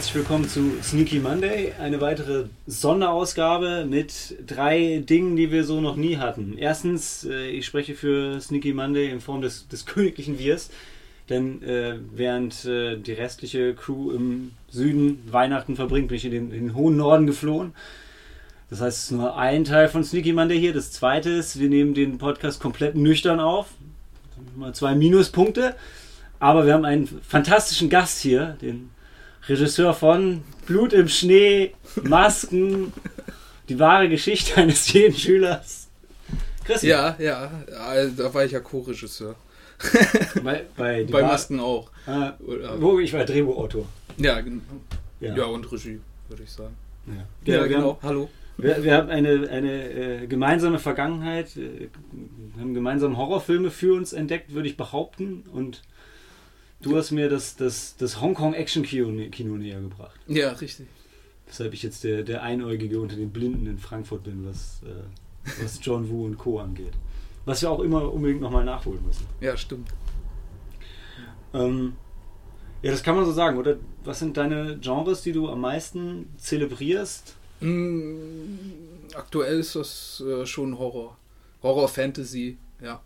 Herzlich willkommen zu Sneaky Monday, eine weitere Sonderausgabe mit drei Dingen, die wir so noch nie hatten. Erstens, äh, ich spreche für Sneaky Monday in Form des, des königlichen Wirs, denn äh, während äh, die restliche Crew im Süden Weihnachten verbringt, bin ich in den, in den hohen Norden geflohen. Das heißt, es ist nur ein Teil von Sneaky Monday hier. Das zweite ist, wir nehmen den Podcast komplett nüchtern auf. Mal zwei Minuspunkte. Aber wir haben einen fantastischen Gast hier, den Regisseur von Blut im Schnee, Masken, die wahre Geschichte eines jeden Schülers. Christian. Ja, ja, da war ich ja Co-Regisseur. Bei, bei, bei Masken auch. Ah, wo ich war Drehbuchautor. Ja, genau. Ja. ja, und Regie, würde ich sagen. Ja, ja genau. Hallo. Wir, wir, haben eine, eine äh, gemeinsame Vergangenheit, äh, haben gemeinsam Horrorfilme für uns entdeckt, würde ich behaupten. Und Du hast mir das, das, das Hongkong-Action-Kino näher gebracht. Ja, richtig. Weshalb ich jetzt der, der Einäugige unter den Blinden in Frankfurt bin, was, äh, was John Woo und Co. angeht. Was wir auch immer unbedingt nochmal nachholen müssen. Ja, stimmt. Ähm, ja, das kann man so sagen, oder? Was sind deine Genres, die du am meisten zelebrierst? Mm, aktuell ist das äh, schon Horror. Horror, Fantasy, ja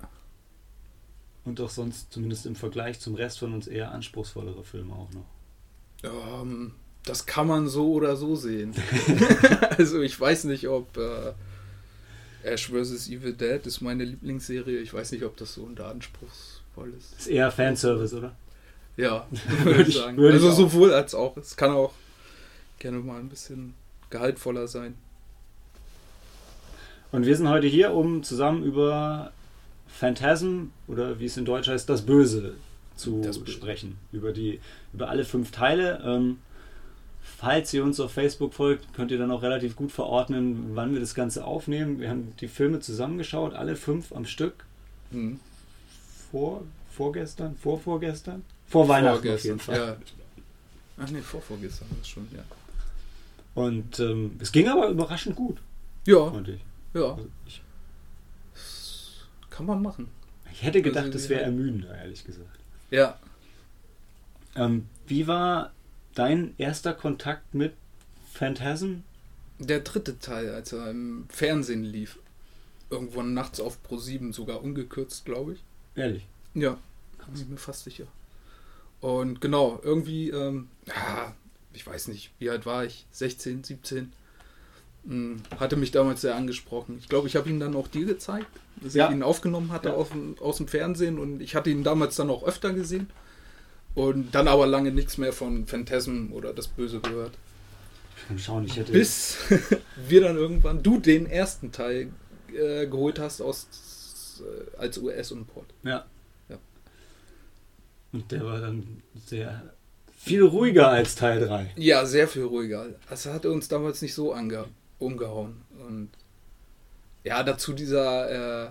und doch sonst zumindest im Vergleich zum Rest von uns eher anspruchsvollere Filme auch noch. Ähm, das kann man so oder so sehen. also ich weiß nicht, ob äh, Ash vs. Evil Dead ist meine Lieblingsserie. Ich weiß nicht, ob das so unter anspruchsvoll ist. Ist eher Fanservice, oder? Ja, würde ich sagen. also sowohl als auch. Es kann auch gerne mal ein bisschen gehaltvoller sein. Und wir sind heute hier, um zusammen über Phantasm oder wie es in Deutsch heißt, das Böse zu das sprechen. Über, die, über alle fünf Teile. Ähm, falls ihr uns auf Facebook folgt, könnt ihr dann auch relativ gut verordnen, wann wir das Ganze aufnehmen. Wir haben die Filme zusammengeschaut, alle fünf am Stück. Mhm. Vor, vorgestern, vorvorgestern? Vor Weihnachten auf jeden Fall. Ja. Ach nee, vorvorgestern ist schon, ja. Und ähm, es ging aber überraschend gut. Ja. Fand ich. Ja. Also ich kann man machen. Ich hätte gedacht, also, das wäre ermüdender, ehrlich gesagt. Ja. Ähm, wie war dein erster Kontakt mit Phantasm? Der dritte Teil, als er im Fernsehen lief. Irgendwann nachts auf Pro 7, sogar ungekürzt, glaube ich. Ehrlich? Ja, bin ich mir fast sicher. Und genau, irgendwie, ähm, ja, ich weiß nicht, wie alt war ich? 16, 17? Hm, hatte mich damals sehr angesprochen. Ich glaube, ich habe ihn dann auch dir gezeigt, dass ja. ich ihn aufgenommen hatte ja. auf, aus dem Fernsehen und ich hatte ihn damals dann auch öfter gesehen und dann aber lange nichts mehr von Phantasm oder das Böse gehört. Schauen, ich hätte Bis wir dann irgendwann du den ersten Teil äh, geholt hast aus äh, als US-Import. Ja. ja. Und der war dann sehr viel ruhiger als Teil 3. Ja, sehr viel ruhiger. Das hatte uns damals nicht so umgehauen. Und ja, dazu dieser äh,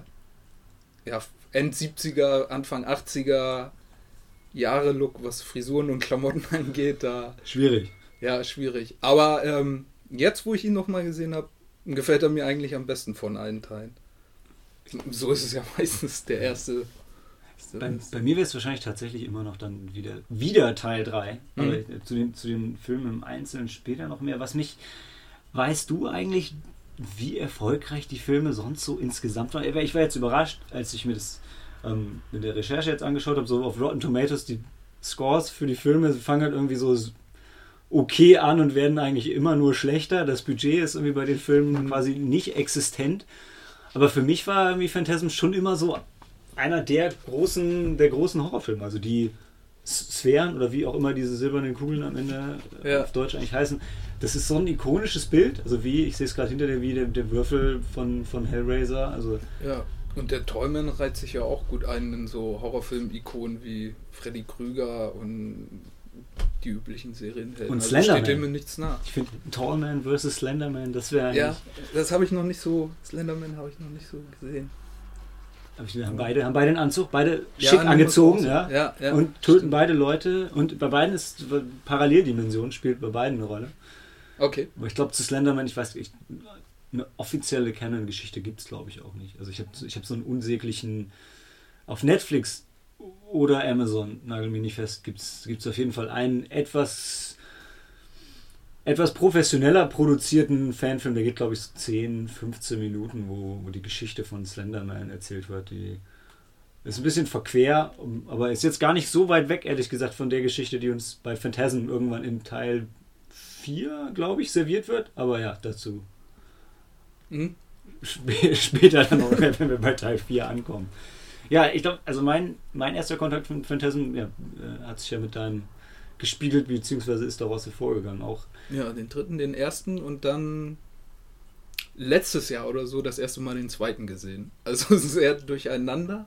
ja, End 70er, Anfang 80er Jahre Look, was Frisuren und Klamotten angeht, da. Schwierig. Ja, schwierig. Aber ähm, jetzt, wo ich ihn nochmal gesehen habe, gefällt er mir eigentlich am besten von allen Teilen. So ist es ja meistens der erste. Bei, bei mir wäre es wahrscheinlich tatsächlich immer noch dann wieder, wieder Teil 3. Mhm. Aber zu den, zu den Filmen im Einzelnen später noch mehr. Was mich Weißt du eigentlich, wie erfolgreich die Filme sonst so insgesamt waren? Ich war jetzt überrascht, als ich mir das ähm, in der Recherche jetzt angeschaut habe, so auf Rotten Tomatoes, die Scores für die Filme fangen halt irgendwie so okay an und werden eigentlich immer nur schlechter. Das Budget ist irgendwie bei den Filmen quasi nicht existent. Aber für mich war irgendwie Phantasm schon immer so einer der großen, der großen Horrorfilme. Also die Sphären oder wie auch immer diese silbernen Kugeln am Ende ja. auf Deutsch eigentlich heißen, das ist so ein ikonisches Bild. Also wie, ich sehe es gerade hinter dir, wie der, der, Würfel von, von Hellraiser. Also ja, und der Tollman reiht sich ja auch gut ein in so Horrorfilm-Ikonen wie Freddy Krüger und die üblichen Serien. Und also Slenderman. steht dem nichts nach. Ich finde Tallman versus Slenderman, das wäre Ja, das habe ich noch nicht so, Slenderman habe ich noch nicht so gesehen. Haben beide, haben beide einen Anzug, beide ja, schick angezogen, ja, ja, ja, und töten stimmt. beide Leute. Und bei beiden ist Paralleldimension spielt bei beiden eine Rolle. Okay. Aber ich glaube, zu Slenderman, ich weiß nicht, eine offizielle Canon-Geschichte gibt es, glaube ich, auch nicht. Also ich habe ich hab so einen unsäglichen, auf Netflix oder Amazon, nagel mich nicht fest, gibt es auf jeden Fall einen etwas etwas professioneller produzierten Fanfilm, der geht, glaube ich, so 10, 15 Minuten, wo, wo die Geschichte von Slenderman erzählt wird. Die ist ein bisschen verquer, aber ist jetzt gar nicht so weit weg, ehrlich gesagt, von der Geschichte, die uns bei Phantasm irgendwann in Teil 4, glaube ich, serviert wird. Aber ja, dazu Mhm. sp- später dann noch, wenn wir bei Teil 4 ankommen. Ja, ich glaube, also mein, mein erster Kontakt mit Phantasm ja, äh, hat sich ja mit deinem gespiegelt, beziehungsweise ist daraus hervorgegangen. Auch Ja, den dritten, den ersten und dann letztes Jahr oder so das erste Mal den zweiten gesehen. Also sehr durcheinander.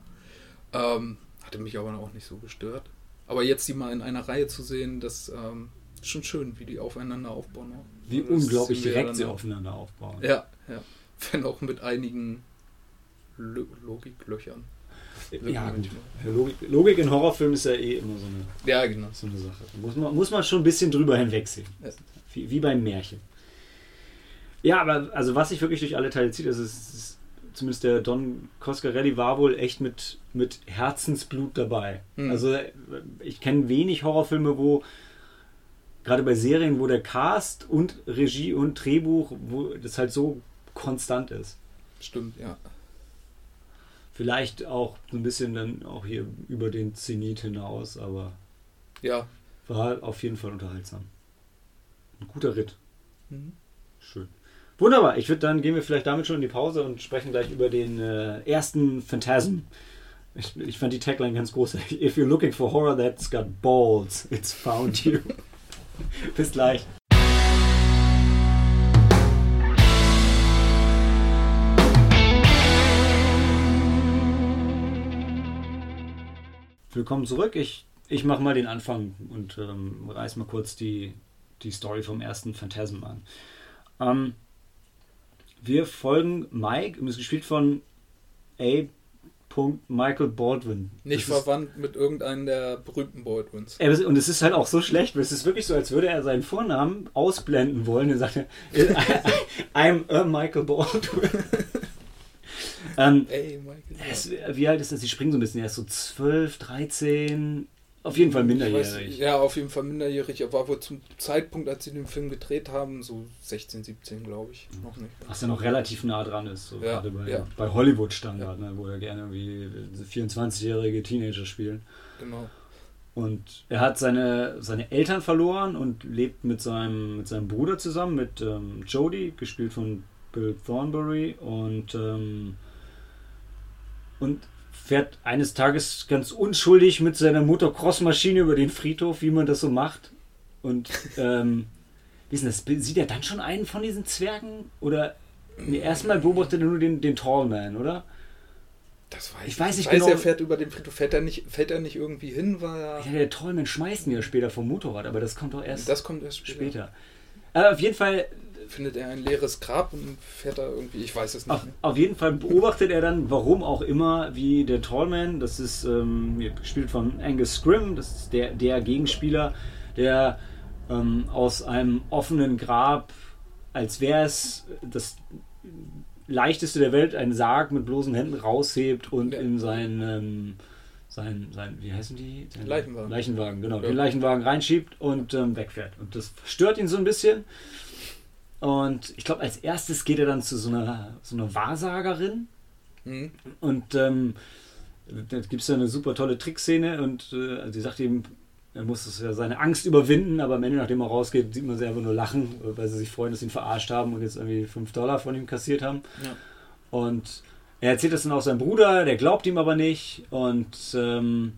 Ähm, hatte mich aber auch nicht so gestört. Aber jetzt die mal in einer Reihe zu sehen, das ähm, ist schon schön, wie die aufeinander aufbauen. wie Das unglaublich direkt sie aufeinander aufbauen. Ja, ja. Wenn auch mit einigen Lo Logiklöchern. Ja. Logik, Logik in Horrorfilmen ist ja eh immer so eine, Ja, genau. so eine Sache. Da muss man, muss man schon ein bisschen drüber hinwegsehen. Ja. Wie, wie beim Märchen. Ja, aber also was sich wirklich durch alle Teile zieht, das ist, ist zumindest der Don Coscarelli war wohl echt mit, mit Herzensblut dabei. Hm. Also ich kenne wenig Horrorfilme, wo gerade bei Serien, wo der Cast und Regie und Drehbuch, wo das halt so konstant ist. Stimmt, ja. Vielleicht auch so ein bisschen dann auch hier über den Zenit hinaus, aber Ja. war auf jeden Fall unterhaltsam. Ein guter Ritt. Mhm. Schön. Wunderbar. Ich würde dann gehen wir vielleicht damit schon in die Pause und sprechen gleich über den äh, ersten Phantasm. Ich, ich fand die Tagline ganz großartig. If you're looking for horror that's got balls, it's found you. Bis gleich. Willkommen zurück. Ich, ich mache mal den Anfang und ähm, reiß mal kurz die, die Story vom ersten Phantasm an. Ähm, wir folgen Mike, ist gespielt von A. Michael Baldwin. Nicht Das verwandt mit irgendeinem der berühmten Baldwins. Und es ist halt auch so schlecht, weil es ist wirklich so, als würde er seinen Vornamen ausblenden wollen. Er sagt, I'm a Michael Baldwin. ähm, Ey, Michael. er ist, wie alt ist er? Sie springen so ein bisschen. Er ist so 12, 13, auf jeden Fall Ich weiß, minderjährig. ja, auf jeden Fall minderjährig. Er war wohl zum Zeitpunkt, als sie den Film gedreht haben, so 16, 17, glaube ich. Noch nicht. Was ja noch relativ nah dran ist, so Ja, gerade bei, ja. bei Hollywood-Standard, ne, wo ja gerne irgendwie 24-jährige Teenager spielen. Genau. Und er hat seine, seine Eltern verloren und lebt mit seinem, mit seinem Bruder zusammen, mit ähm, Jodie, gespielt von Bill Thornbury. Und, ähm, und fährt eines Tages ganz unschuldig mit seiner Motocross-Maschine über den Friedhof, wie man das so macht. Und ähm, wie ist das? Sieht er dann schon einen von diesen Zwergen? Oder nee, erstmal beobachtet er nur den, den Tallman, oder? Das weiß Ich weiß nicht ich weiß, genau- er fährt über den Friedhof. Fährt er nicht, fällt er nicht irgendwie hin, weil er. Ja, der Tallman schmeißt ihn ja später vom Motorrad, aber das kommt doch erst Das kommt erst später. später. Aber auf jeden Fall, Findet er ein leeres Grab und fährt da irgendwie. Ich weiß es nicht auf, auf jeden Fall beobachtet er dann, warum auch immer, wie der Tallman, das ist ähm, gespielt von Angus Scrim, das ist der, der Gegenspieler, der ähm, aus einem offenen Grab, als wäre es das leichteste der Welt, einen Sarg mit bloßen Händen raushebt und Ja. in sein, ähm, sein, sein, wie heißen die? Sein Leichenwagen. Leichenwagen, genau. Ja. Den Leichenwagen reinschiebt und ähm, wegfährt. Und das stört ihn so ein bisschen. Und ich glaube, als erstes geht er dann zu so einer, so einer Wahrsagerin. Hm? Und ähm, da gibt es ja eine super tolle Trickszene und äh, sie sagt ihm, er muss es ja seine Angst überwinden, aber am Ende, nachdem er rausgeht, sieht man sie einfach nur lachen, weil sie sich freuen, dass sie ihn verarscht haben und jetzt irgendwie 5 Dollar von ihm kassiert haben. Ja. Und er erzählt das dann auch seinem Bruder, der glaubt ihm aber nicht. Und ähm,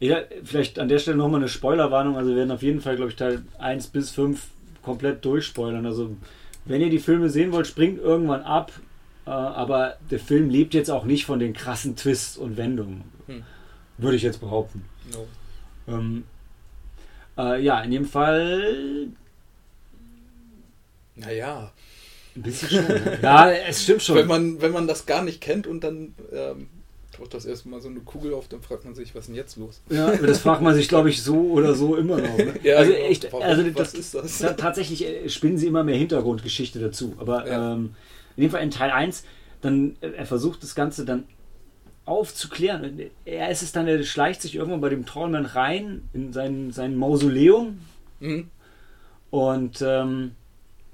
ja, vielleicht an der Stelle nochmal eine Spoilerwarnung. Also wir werden auf jeden Fall, glaube ich, Teil 1 bis 5 komplett durchspoilern. Also wenn ihr die Filme sehen wollt, springt irgendwann ab. Äh, aber der Film lebt jetzt auch nicht von den krassen Twists und Wendungen. Hm. Würde ich jetzt behaupten. No. Ähm, äh, ja, in dem Fall Naja, ein bisschen schon. ne? ja, es stimmt schon. wenn man, wenn man das gar nicht kennt und dann ähm, taucht das erstmal so eine Kugel auf, dann fragt man sich, was ist denn jetzt los? Ja, das fragt man sich, glaube ich, so oder so immer noch. Ne? Ja, also genau. echt, also Was das, ist das? ta- tatsächlich äh, spinnen sie immer mehr Hintergrundgeschichte dazu. Aber Ja. ähm, in dem Fall in Teil 1, dann äh, er versucht das Ganze dann aufzuklären. Und Er ist es dann, er schleicht sich irgendwann bei dem Trollmann rein in sein, sein Mausoleum Hm? Und ähm,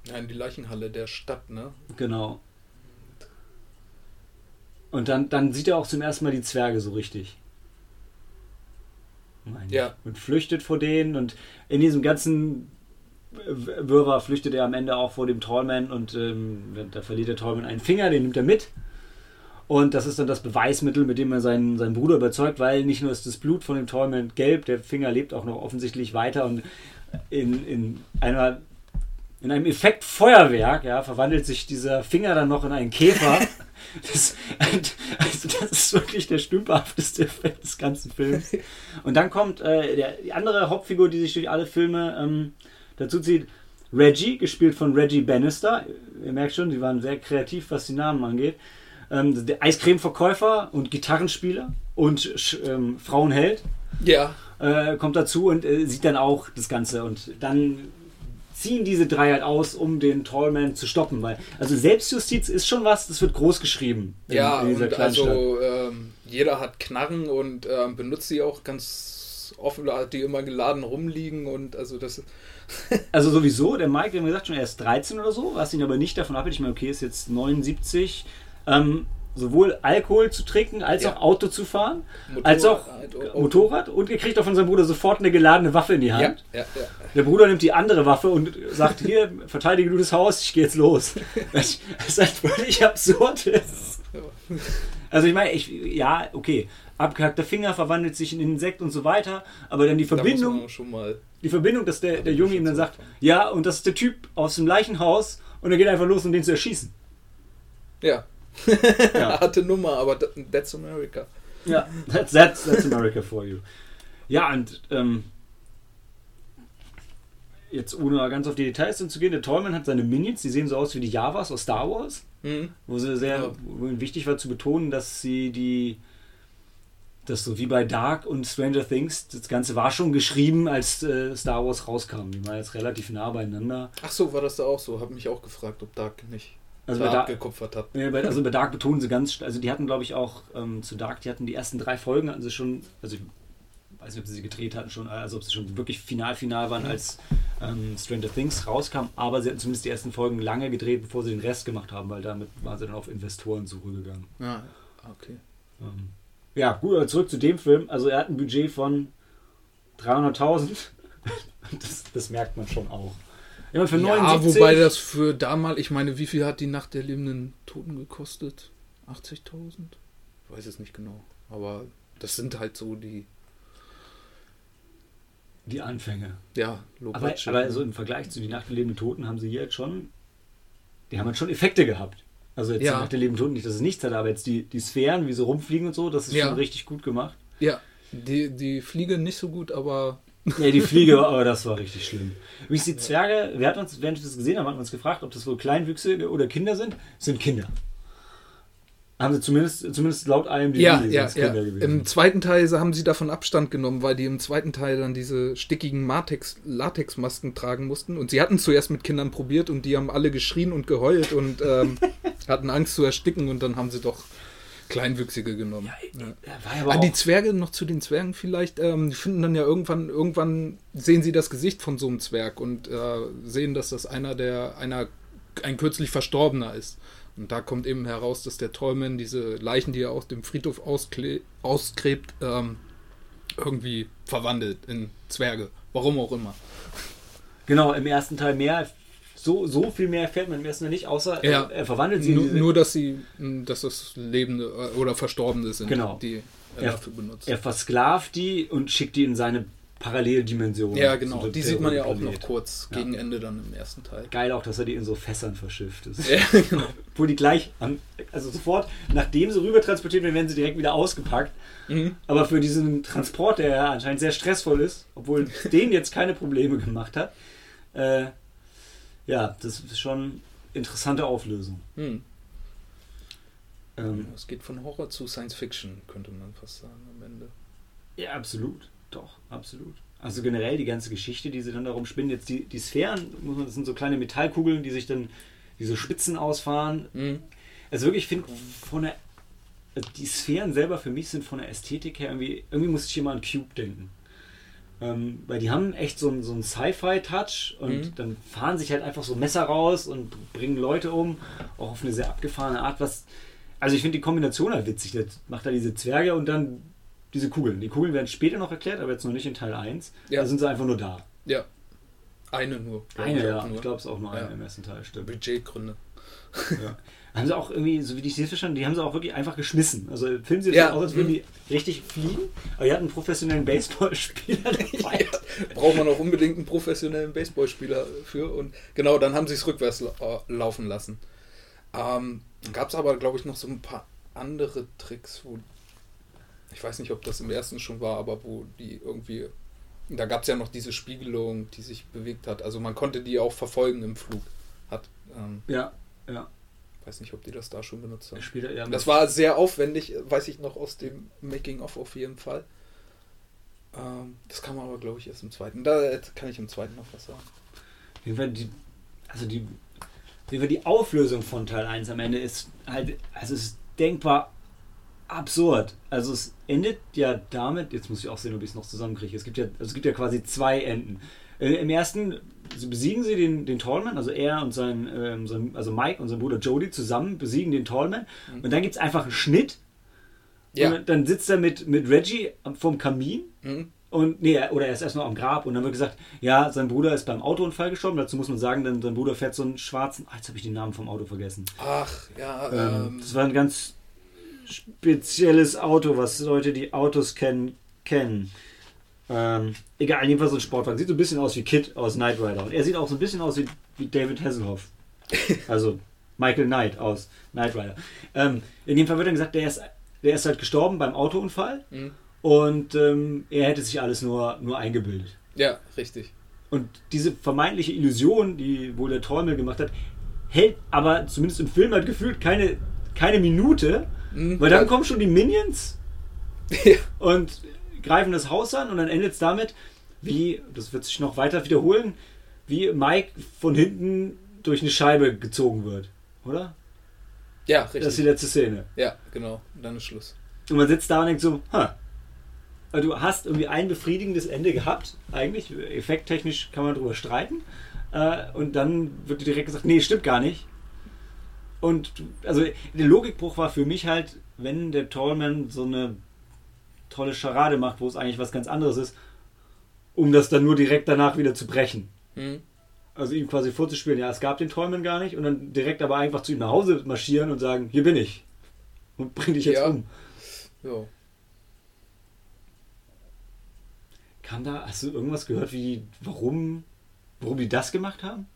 Ja, in die Leichenhalle der Stadt, ne? genau. Und dann, dann sieht er auch zum ersten Mal die Zwerge so richtig. Meine. Ja. Und flüchtet vor denen und in diesem ganzen Wirrwarr flüchtet er am Ende auch vor dem Trollman und ähm, da verliert der Trollman einen Finger, den nimmt er mit. Und das ist dann das Beweismittel, mit dem er seinen, seinen Bruder überzeugt, weil nicht nur ist das Blut von dem Trollman gelb, der Finger lebt auch noch offensichtlich weiter und in, in einer in einem Effekt Feuerwerk, ja, verwandelt sich dieser Finger dann noch in einen Käfer. Das, also das ist wirklich der stümperhafteste Effekt des ganzen Films. Und dann kommt äh, der, die andere Hauptfigur, die sich durch alle Filme ähm, dazu zieht, Reggie, gespielt von Reggie Bannister. Ihr merkt schon, die waren sehr kreativ, was die Namen angeht. Ähm, der Eiscreme-Verkäufer und Gitarrenspieler und ähm, Frauenheld Ja. äh, kommt dazu und äh, sieht dann auch das Ganze. Und dann ziehen diese drei halt aus, um den Tallman zu stoppen. Weil, also Selbstjustiz ist schon was, das wird groß geschrieben in, Ja, in dieser und also ähm, jeder hat Knarren und ähm, benutzt sie auch ganz offen, hat die immer geladen rumliegen und also das Also sowieso, der Mike, wir haben gesagt, schon er ist 13 oder so, was ihn aber nicht davon abhält. Ich meine, okay, ist jetzt 79. Ähm, sowohl Alkohol zu trinken, als Ja. auch Auto zu fahren, Motorrad, als auch halt, Auto. Motorrad. Und er kriegt auch von seinem Bruder sofort eine geladene Waffe in die Hand. ja, ja. Der Bruder nimmt die andere Waffe und sagt, hier, verteidige du das Haus, ich gehe jetzt los. Das ist halt völlig absurd. ist. Also ich meine, ich, ja, okay, abgehackter Finger verwandelt sich in Insekt und so weiter, aber dann die Da Verbindung, mal die Verbindung, dass der, der Junge ihm dann sagt, ja, und das ist der Typ aus dem Leichenhaus und er geht einfach los, um den zu erschießen. ja. Ja. Harte Nummer, aber that- that's America. Ja, that's, that's, that's America for you. Ja, und ähm, jetzt ohne ganz auf die Details hinzugehen, der Tollman hat seine Minions, die sehen so aus wie die Javas aus Star Wars, Mhm. wo sie sehr, Ja. wo wichtig war zu betonen, dass sie die, das so wie bei Dark und Stranger Things, das Ganze war schon geschrieben, als äh, Star Wars rauskam. Die waren jetzt relativ nah beieinander. Ach so, war das da auch so? Hab mich auch gefragt, ob Dark nicht Also bei Dark, abgekupfert hat. Ja, bei, also bei Dark betonen sie ganz, also die hatten glaube ich auch ähm, zu Dark, die hatten die ersten drei Folgen, hatten sie schon, also ich weiß nicht, ob sie sie gedreht hatten schon, also ob sie schon wirklich final final waren, als ähm, Stranger Things rauskam, aber sie hatten zumindest die ersten Folgen lange gedreht, bevor sie den Rest gemacht haben, weil damit waren sie dann auf Investorensuche gegangen. Ja, okay. Ähm, ja, gut, aber zurück zu dem Film, also er hat ein Budget von 300.000, das, das merkt man schon auch. Ja, für Ja, 79, wobei das für damals, ich meine, wie viel hat die Nacht der lebenden Toten gekostet? 80.000? Ich weiß es nicht genau. Aber das sind halt so die, die Anfänge. ja, Aber, Low-Budget, aber ne? so im Vergleich zu die Nacht der lebenden Toten haben sie hier jetzt schon, die haben halt schon Effekte gehabt. Also jetzt Ja. die Nacht der lebenden Toten nicht, dass es nichts hat, aber jetzt die, die Sphären, wie sie rumfliegen und so, das ist Ja. schon richtig gut gemacht. Ja, die, die Fliege nicht so gut, aber Ja, die Fliege, aber das war richtig schlimm. Übrigens, die Zwerge, wir hatten uns, während wir das gesehen haben, hatten wir uns gefragt, ob das wohl Kleinwüchsige oder Kinder sind. Sind Kinder. Haben sie zumindest, zumindest laut IMDb ja, ja, ja. Kinder gewesen. Im zweiten Teil haben sie davon Abstand genommen, weil die im zweiten Teil dann diese stickigen Latex, Latexmasken tragen mussten. Und sie hatten zuerst mit Kindern probiert und die haben alle geschrien und geheult und ähm, hatten Angst zu ersticken und dann haben sie doch Kleinwüchsige genommen. Ja. Ja, Ah, die Zwerge noch zu den Zwergen vielleicht, ähm, die finden dann ja irgendwann, irgendwann sehen sie das Gesicht von so einem Zwerg und äh, sehen, dass das einer der, einer, ein kürzlich Verstorbener ist. Und da kommt eben heraus, dass der Tollman diese Leichen, die er aus dem Friedhof ausgräbt, ähm, irgendwie verwandelt in Zwerge. Warum auch immer. genau, im ersten Teil mehr, so, so viel mehr erfährt man im ersten Teil nicht, außer Ja. er, er verwandelt sie in Nur, nur, dass sie, mh, dass das Lebende äh, oder Verstorbene sind, Genau. die er Ja. dafür benutzt. Er versklavt die und schickt die in seine Paralleldimension. Ja, genau. Die sieht man ja auch noch kurz Ja. gegen Ende dann im ersten Teil. Geil auch, dass er die in so Fässern verschifft. Ist, Ja, genau. Wo die gleich, am, also sofort, nachdem sie rüber transportiert werden, werden sie direkt wieder ausgepackt. Mhm. Aber für diesen Transport, der ja anscheinend sehr stressvoll ist, obwohl den jetzt keine Probleme gemacht hat, äh, ja, das ist schon interessante Auflösung. Hm. Ähm, Es geht von Horror zu Science Fiction, könnte man fast sagen am Ende. ja, absolut. Doch, absolut. Also generell die ganze Geschichte, die sie dann darum spinnen. Jetzt die, die Sphären, das sind so kleine Metallkugeln, die sich dann diese Spitzen ausfahren. Mhm. Also wirklich, ich finde, von der. also Die Sphären selber für mich sind von der Ästhetik her irgendwie. Irgendwie muss ich immer an Cube denken. Ähm, weil die haben echt so einen, so einen Sci-Fi-Touch und Mhm. dann fahren sich halt einfach so Messer raus und bringen Leute um, auch auf eine sehr abgefahrene Art. Was, also ich finde die Kombination halt witzig. Das macht da diese Zwerge und dann diese Kugeln. Die Kugeln werden später noch erklärt, aber jetzt noch nicht in Teil 1. Ja. Da sind sie einfach nur da. Ja. Eine nur. Eine, ja. nur. Ich glaube es ist auch nur eine Ja. im ersten Teil, stimmt. Budgetgründe. Ja. Haben sie auch irgendwie, so wie ich das verstanden die haben sie auch wirklich einfach geschmissen. Also filmen sie jetzt Ja. so aus, als würden Mhm. die richtig fliegen, aber die hatten einen professionellen Baseballspieler dabei. Braucht man auch unbedingt einen professionellen Baseballspieler für. Und genau, dann haben sie es rückwärts äh, laufen lassen. Ähm, Gab es aber, glaube ich, noch so ein paar andere Tricks, wo. Ich weiß nicht, ob das im ersten schon war, aber wo die irgendwie. Da gab es ja noch diese Spiegelung, die sich bewegt hat. Also man konnte die auch verfolgen im Flug. Hat, ähm, Ja, ja. Weiß nicht, ob die das da schon benutzt haben. Später, ja Das war sehr aufwendig, weiß ich noch aus dem Making-of auf jeden Fall. Ähm, das kam aber, glaube ich, erst im zweiten. Da äh, kann ich im zweiten noch was sagen. Die, also die, die Auflösung von Teil 1 am Ende ist halt, also es ist denkbar absurd. Also es endet ja damit, jetzt muss ich auch sehen, ob ich es noch zusammenkriege. Es gibt ja, also es gibt ja quasi zwei Enden. Äh, Im ersten sie besiegen sie den, den Tallman, also er und sein, ähm, sein, also Mike und sein Bruder Jody zusammen besiegen den Tallman. Mhm. Und dann gibt es einfach einen Schnitt. Ja. Und dann sitzt er mit, mit Reggie vom Kamin Mhm. und nee, er- oder er ist erst noch am Grab und dann wird gesagt, ja, sein Bruder ist beim Autounfall gestorben. Dazu muss man sagen, denn sein Bruder fährt so einen schwarzen. Ah, jetzt habe ich den Namen vom Auto vergessen. Ach, ja, Ähm, ähm, das war ein ganz spezielles Auto, was Leute, die Autos kennen, kennen. Ähm, egal, jedenfalls so ein Sportwagen. Sieht so ein bisschen aus wie Kid aus Knight Rider. Und er sieht auch so ein bisschen aus wie, wie David Hasselhoff. Also Michael Knight aus Knight Rider. Ähm, in dem Fall wird dann gesagt, der ist, der ist halt gestorben beim Autounfall mhm. und ähm, er hätte sich alles nur, nur eingebildet. ja, richtig. Und diese vermeintliche Illusion, die wohl der Träumel gemacht hat, hält aber zumindest im Film halt gefühlt keine, keine Minute, Mhm. weil dann Ja. kommen schon die Minions Ja. und greifen das Haus an und dann endet es damit, wie, das wird sich noch weiter wiederholen, wie Mike von hinten durch eine Scheibe gezogen wird. Oder? ja, Das ist die richtig. letzte Szene. Ja, genau. Und dann ist Schluss. Und man sitzt da und denkt so, ha. Also du hast irgendwie ein befriedigendes Ende gehabt, eigentlich. Effekttechnisch kann man drüber streiten. Äh, und dann wird dir direkt gesagt, nee, stimmt gar nicht. Und also der Logikbruch war für mich halt, wenn der Tallman so eine tolle Scharade macht, wo es eigentlich was ganz anderes ist, um das dann nur direkt danach wieder zu brechen. Mhm. Also ihm quasi vorzuspielen, ja, es gab den Tallman gar nicht und dann direkt aber einfach zu ihm nach Hause marschieren und sagen, hier bin ich. Und bring dich jetzt Ja. um. Ja. Kam da, hast du irgendwas gehört, wie, warum, warum die das gemacht haben?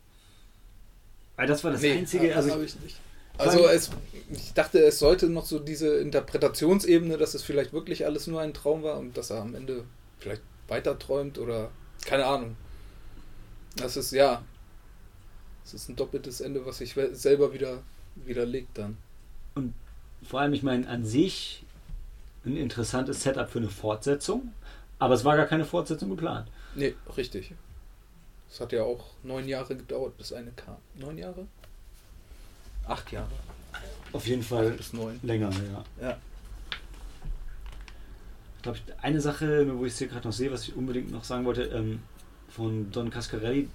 Weil das war das Einzige, also ich nicht. Also es, ich dachte, es sollte noch so diese Interpretationsebene, dass es vielleicht wirklich alles nur ein Traum war und dass er am Ende vielleicht weiter träumt oder keine Ahnung. Das ist ja, es ist ein doppeltes Ende, was sich selber wieder widerlegt dann. vor allem, ich meine, an sich ein interessantes Setup für eine Fortsetzung, aber es war gar keine Fortsetzung geplant. Nee, richtig. Es hat ja auch neun Jahre gedauert, bis eine kam. Neun Jahre? Acht Jahre. Auf jeden Fall Bis neun. länger, ja. Ja. Ich glaube, eine Sache, wo ich es hier gerade noch sehe, was ich unbedingt noch sagen wollte, ähm, von Don Cascarelli,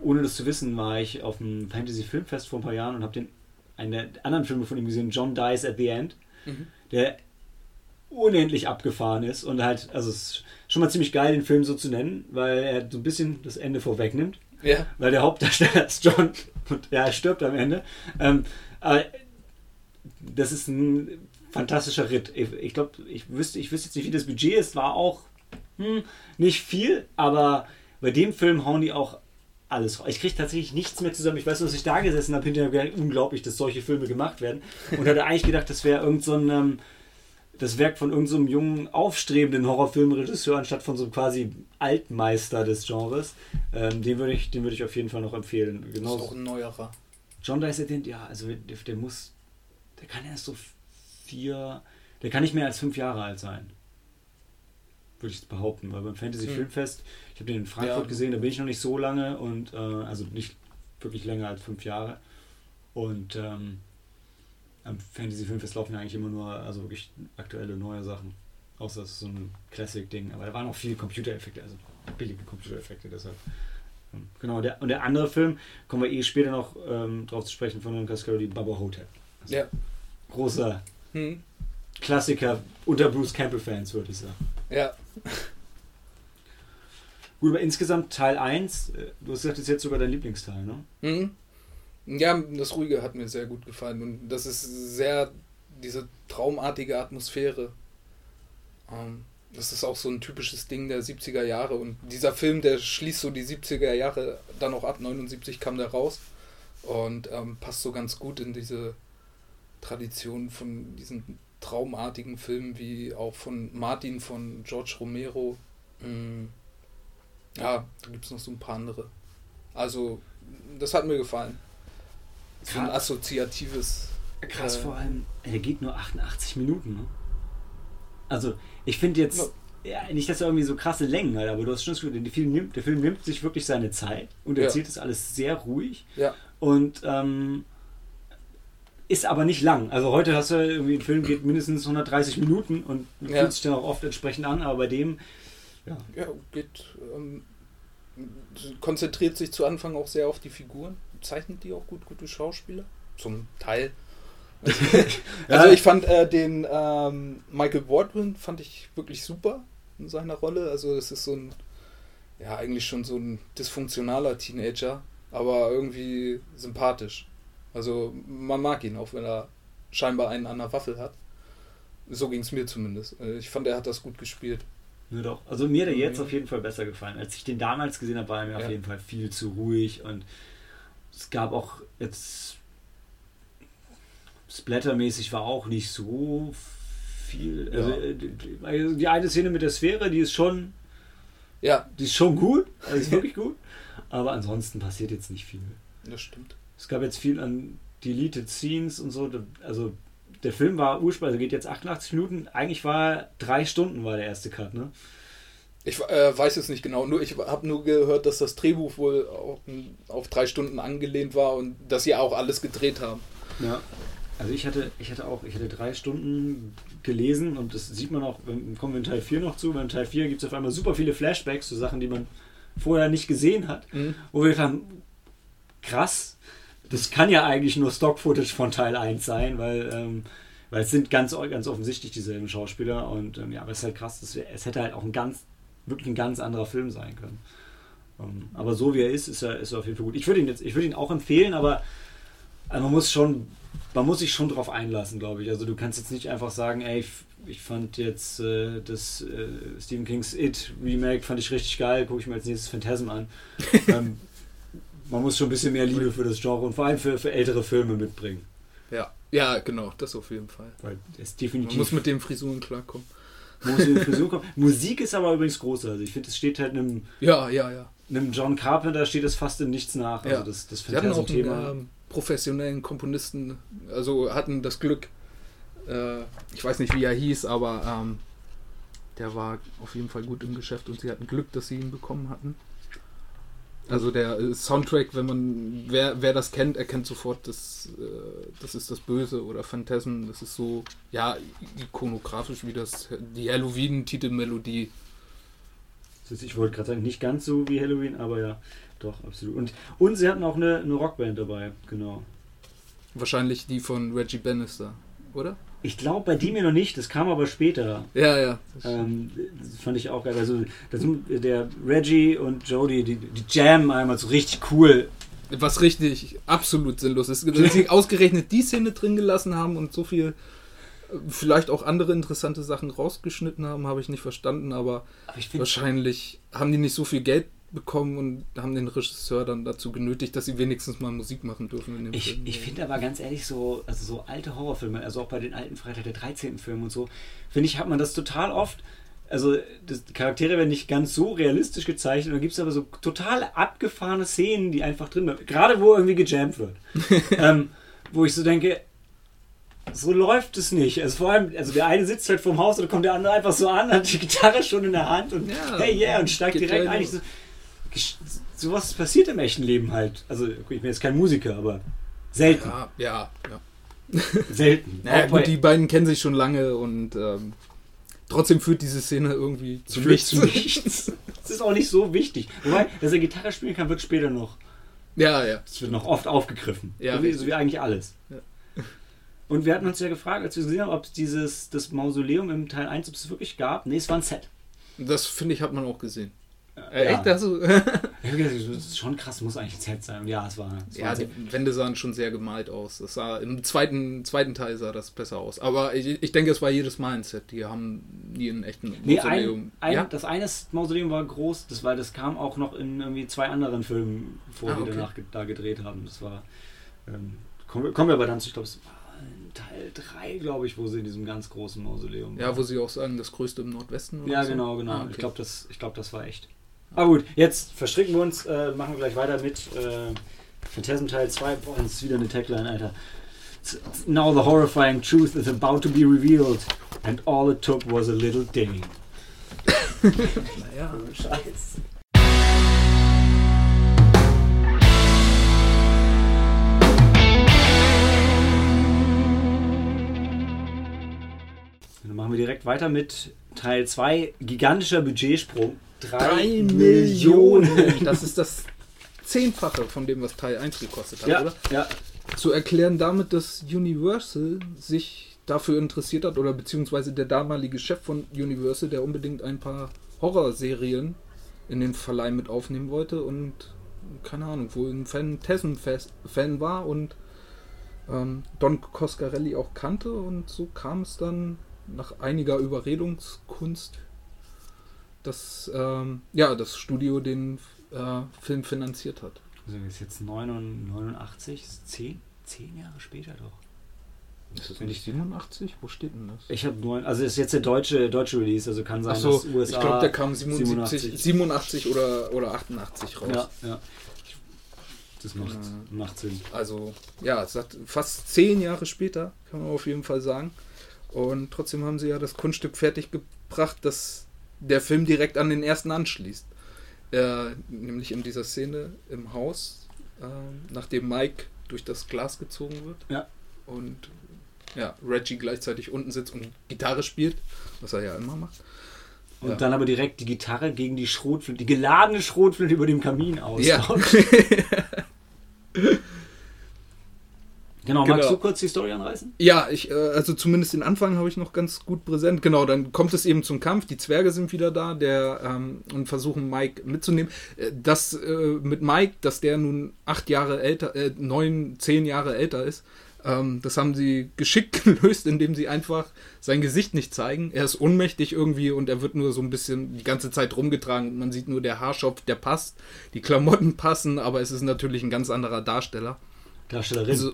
ohne das zu wissen, war ich auf dem Fantasy Filmfest vor ein paar Jahren und habe den einen der anderen Filme von ihm gesehen, John Dies at the End, Mhm. der unendlich abgefahren ist und halt, also es ist schon mal ziemlich geil, den Film so zu nennen, weil er so ein bisschen das Ende vorwegnimmt Ja. weil der Hauptdarsteller ist John und ja, er stirbt am Ende. Ähm, aber das ist ein fantastischer Ritt. Ich, ich glaube, ich wüsste, ich wüsste jetzt nicht, wie das Budget ist. War auch hm, nicht viel, aber bei dem Film hauen die auch alles raus. Ich kriege tatsächlich nichts mehr zusammen. Ich weiß, nur, dass ich da gesessen habe, hinterher gedacht, unglaublich, dass solche Filme gemacht werden. Und hatte eigentlich gedacht, das wäre irgend so ähm, das Werk von irgendeinem so jungen, aufstrebenden Horrorfilmregisseur anstatt von so einem quasi Altmeister des Genres. Ähm, den würde ich, den würde ich auf jeden Fall noch empfehlen. Das Genau. ist auch ein neuerer. John Dice ja, also der, der muss, der kann erst so vier, der kann nicht mehr als fünf Jahre alt sein. Würde ich behaupten, weil beim Fantasy Hm. Filmfest, ich habe den in Frankfurt Ja. gesehen, da bin ich noch nicht so lange und äh, also nicht wirklich länger als fünf Jahre. Und ähm, am Fantasy Filmfest laufen ja eigentlich immer nur, also wirklich aktuelle neue Sachen. Außer es ist so ein Classic-Ding. Aber da waren auch viele Computereffekte, also billige Computereffekte deshalb. Ähm, Genau, der, und der andere Film, kommen wir eh später noch ähm, drauf zu sprechen, von Don Cascaroli, Bubba Hotel. Also Ja. Großer Hm. Klassiker unter Bruce Campbell-Fans, würde ich sagen. Ja. Gut, aber insgesamt Teil 1, äh, du hast gesagt, das ist jetzt sogar dein Lieblingsteil, ne? Hm. Ja, das Ruhige hat mir sehr gut gefallen. Und das ist sehr diese traumartige Atmosphäre. Ähm, das ist auch so ein typisches Ding der 70er Jahre. Und dieser Film, der schließt so die 70er Jahre dann auch ab. 79 kam der raus. Und ähm, passt so ganz gut in diese Tradition von diesen traumartigen Filmen, wie auch von Martin, von George Romero. Hm. Ja, da gibt es noch so ein paar andere. Also, das hat mir gefallen. So ein Krass. assoziatives. Krass, Äh, vor allem, der geht nur 88 Minuten, ne? Also, ich finde jetzt, ja, nicht, dass er irgendwie so krasse Längen hat, aber du hast schon das Gefühl, der Film, nimmt, der Film nimmt sich wirklich seine Zeit und Ja. erzählt das alles sehr ruhig Ja, und ähm, ist aber nicht lang. Also heute hast du irgendwie, ein Film geht mindestens 130 Minuten und Ja. fühlt sich dann auch oft entsprechend an, aber bei dem, ja, ja geht. Ähm, konzentriert sich zu Anfang auch sehr auf die Figuren. Zeichnet die auch gut, gute Schauspieler. Zum Teil. Also ich fand äh, den ähm, Michael Baldwin fand ich wirklich super in seiner Rolle. Also es ist so ein, ja eigentlich schon so ein dysfunktionaler Teenager, aber irgendwie sympathisch. Also man mag ihn, auch wenn er scheinbar einen an der Waffel hat. So ging es mir zumindest. Äh, Ich fand, er hat das gut gespielt. Ja, doch. Also mir hat er jetzt Mhm. auf jeden Fall besser gefallen. Als ich den damals gesehen habe, war er mir Ja. auf jeden Fall viel zu ruhig und es gab auch jetzt Splattermäßig war auch nicht so viel. Also, Ja. äh, die- also die eine Szene mit der Sphäre, die ist schon, Ja, die ist schon gut, also ist wirklich gut. Aber ansonsten passiert jetzt nicht viel. das stimmt. Es gab jetzt viel an Deleted Scenes und so. Also der Film war ursprünglich, also geht jetzt 88 Minuten. Eigentlich war drei Stunden war der erste Cut, ne? Ich äh, weiß es nicht genau, nur ich habe nur gehört, dass das Drehbuch wohl auf, auf drei Stunden angelehnt war und dass sie auch alles gedreht haben. Ja. Also ich hatte, ich hatte auch, ich hatte drei Stunden gelesen und das sieht man auch, wenn, kommen wir in Teil 4 noch zu, in Teil 4 gibt es auf einmal super viele Flashbacks zu Sachen, die man vorher nicht gesehen hat, Mhm. wo wir haben, krass, das kann ja eigentlich nur Stock-Footage von Teil 1 sein, weil, ähm, weil es sind ganz, ganz offensichtlich dieselben Schauspieler und ähm, ja, aber es ist halt krass, das wär, es hätte halt auch ein ganz, wirklich ein ganz anderer Film sein können. Ähm, aber so wie er ist, ist er, ist er auf jeden Fall gut. Ich würde ihn jetzt, ich würde ihn auch empfehlen, aber also man muss schon, man muss sich schon drauf einlassen, glaube ich. Also du kannst jetzt nicht einfach sagen, ey, ich, ich fand jetzt äh, das äh, Stephen Kings It Remake fand ich richtig geil, gucke ich mir als nächstes Phantasm an. ähm, man muss schon ein bisschen mehr Liebe für das Genre und vor allem für, für ältere Filme mitbringen. Ja, ja, genau, das auf jeden Fall. Weil es Man definitiv muss mit den Frisuren klarkommen. Muss in die Frisur kommen. Musik ist aber übrigens groß. Also ich finde, es steht halt einem, Ja, ja, ja. einem John Carpenter steht es fast in nichts nach. Also Ja. das, das Sie hatten auch einen Phantasm-Thema. ähm, professionellen Komponisten, also hatten das Glück, äh, ich weiß nicht, wie er hieß, aber ähm, der war auf jeden Fall gut im Geschäft und sie hatten Glück, dass sie ihn bekommen hatten. Also der äh, Soundtrack, wenn man, wer, wer das kennt, erkennt sofort, das, äh, das ist das Böse oder Phantasm. Das ist so, ja, ikonografisch wie das, die Halloween-Titelmelodie. Ich wollte gerade sagen, nicht ganz so wie Halloween, aber ja, doch, absolut. Und, und sie hatten auch eine, eine Rockband dabei, genau. Wahrscheinlich die von Reggie Bannister, oder? Ich glaube bei dem hier noch nicht, das kam aber später. Ja, ja. Ähm, das fand ich auch geil. Also das, der Reggie und Jodie, die, die jammen einmal so richtig cool. Was richtig absolut sinnlos ist. Dass sie ausgerechnet die Szene drin gelassen haben und so viel, vielleicht auch andere interessante Sachen rausgeschnitten haben, habe ich nicht verstanden, aber Aber ich wahrscheinlich haben die nicht so viel Geld bekommen und haben den Regisseur dann dazu genötigt, dass sie wenigstens mal Musik machen dürfen in dem Ich, Film. ich finde aber ganz ehrlich, so, also so alte Horrorfilme, also auch bei den alten Freitag der 13. Filmen und so, finde ich, hat man das total oft. Also, das, die Charaktere werden nicht ganz so realistisch gezeichnet, da gibt es aber so total abgefahrene Szenen, die einfach drin bleiben. Gerade wo irgendwie gejammt wird. ähm, wo ich so denke, so läuft es nicht. Also vor allem, also der eine sitzt halt vorm Haus und dann kommt der andere einfach so an, hat die Gitarre schon in der Hand und Ja, hey yeah und steigt direkt ein. Ich sowas passiert im echten Leben halt. Also ich bin jetzt kein Musiker, aber selten. ja, ja, ja. Selten. Naja, gut, die beiden kennen sich schon lange und ähm, trotzdem führt diese Szene irgendwie zu nichts. zu nichts. Das ist auch nicht so wichtig. Wobei, dass er Gitarre spielen kann, wird später noch. Ja, ja. Das wird noch oft aufgegriffen. Ja, so, wie, so wie eigentlich alles. Ja. Und wir hatten uns ja gefragt, als wir gesehen haben, ob es dieses das Mausoleum im Teil 1 ob es wirklich gab. Nee, es war ein Set. Das finde ich, hat man auch gesehen. Ja. Äh, Echt? Ich hab gedacht, Das ist schon krass, muss eigentlich ein Set sein. Und ja, es war. Es war ja, ein die. Wände sahen schon sehr gemalt aus. Das sah, Im zweiten, zweiten Teil sah das besser aus. Aber ich, ich denke, es war jedes Mal ein Set. Die haben nie einen echten Nee, Mausoleum. ein, ein, ja? das eine Mausoleum war groß, das, weil das kam auch noch in irgendwie zwei anderen Filmen vor, Ah, die okay. danach ge- da gedreht haben. Das war. Ähm, kommen, wir, kommen wir aber dann zu, ich glaube, es war Teil 3, glaube ich, wo sie in diesem ganz großen Mausoleum ja, wo sie auch sagen, das größte im Nordwesten. Oder Ja, so? genau, genau. Ah, okay. Ich glaube, das, ich glaub, das war echt. Aber gut, jetzt verstricken wir uns, äh, machen wir gleich weiter mit äh, Phantasm Teil 2. Boah, das ist wieder eine Tagline, Alter. Now the horrifying truth is about to be revealed and all it took was a little digging. Naja. Scheiß. Dann machen wir direkt weiter mit Teil 2. Gigantischer Budgetsprung. 3 Millionen. Das ist das Zehnfache von dem, was Teil 1 gekostet hat, Ja, oder? ja. Zu erklären damit, dass Universal sich dafür interessiert hat, oder beziehungsweise der damalige Chef von Universal, der unbedingt ein paar Horrorserien in den Verleih mit aufnehmen wollte und keine Ahnung, wohl ein Phantasm-Fan war und ähm, Don Coscarelli auch kannte und so kam es dann nach einiger Überredungskunst, dass ähm, ja, das Studio den äh, Film finanziert hat. Also ist jetzt 89, ist 10, 10 Jahre später doch. Ist das nicht 87? Wo steht denn das? Ich habe neun, also ist jetzt der deutsche, deutsche Release, also kann sein, Achso, dass USA. ich glaube, der kam 77, 87. 87 oder, oder 88 raus. Ja, ja. Das macht, Ja. macht Sinn. Also, ja, es hat fast zehn Jahre später, kann man auf jeden Fall sagen. Und trotzdem haben sie ja das Kunststück fertiggebracht, dass der Film direkt an den ersten anschließt. Äh, nämlich in dieser Szene im Haus, äh, nachdem Mike durch das Glas gezogen wird. Ja. Und ja, Reggie gleichzeitig unten sitzt und Gitarre spielt, was er ja immer macht. Und Ja. dann aber direkt die Gitarre gegen die Schrotflinte, die geladene Schrotflinte über dem Kamin aus. Ja. Genau, magst Genau. du kurz die Story anreißen? Ja, ich, äh, also zumindest den Anfang habe ich noch ganz gut präsent. Genau, dann kommt es eben zum Kampf. Die Zwerge sind wieder da, der ähm, und versuchen Mike mitzunehmen. Äh, Das äh, mit Mike, dass der nun acht Jahre älter, äh, neun, zehn Jahre älter ist, ähm, das haben sie geschickt gelöst, indem sie einfach sein Gesicht nicht zeigen. Er ist ohnmächtig irgendwie und er wird nur so ein bisschen die ganze Zeit rumgetragen. Man sieht nur der Haarschopf, der passt, die Klamotten passen, aber es ist natürlich ein ganz anderer Darsteller. Darstellerin. Also,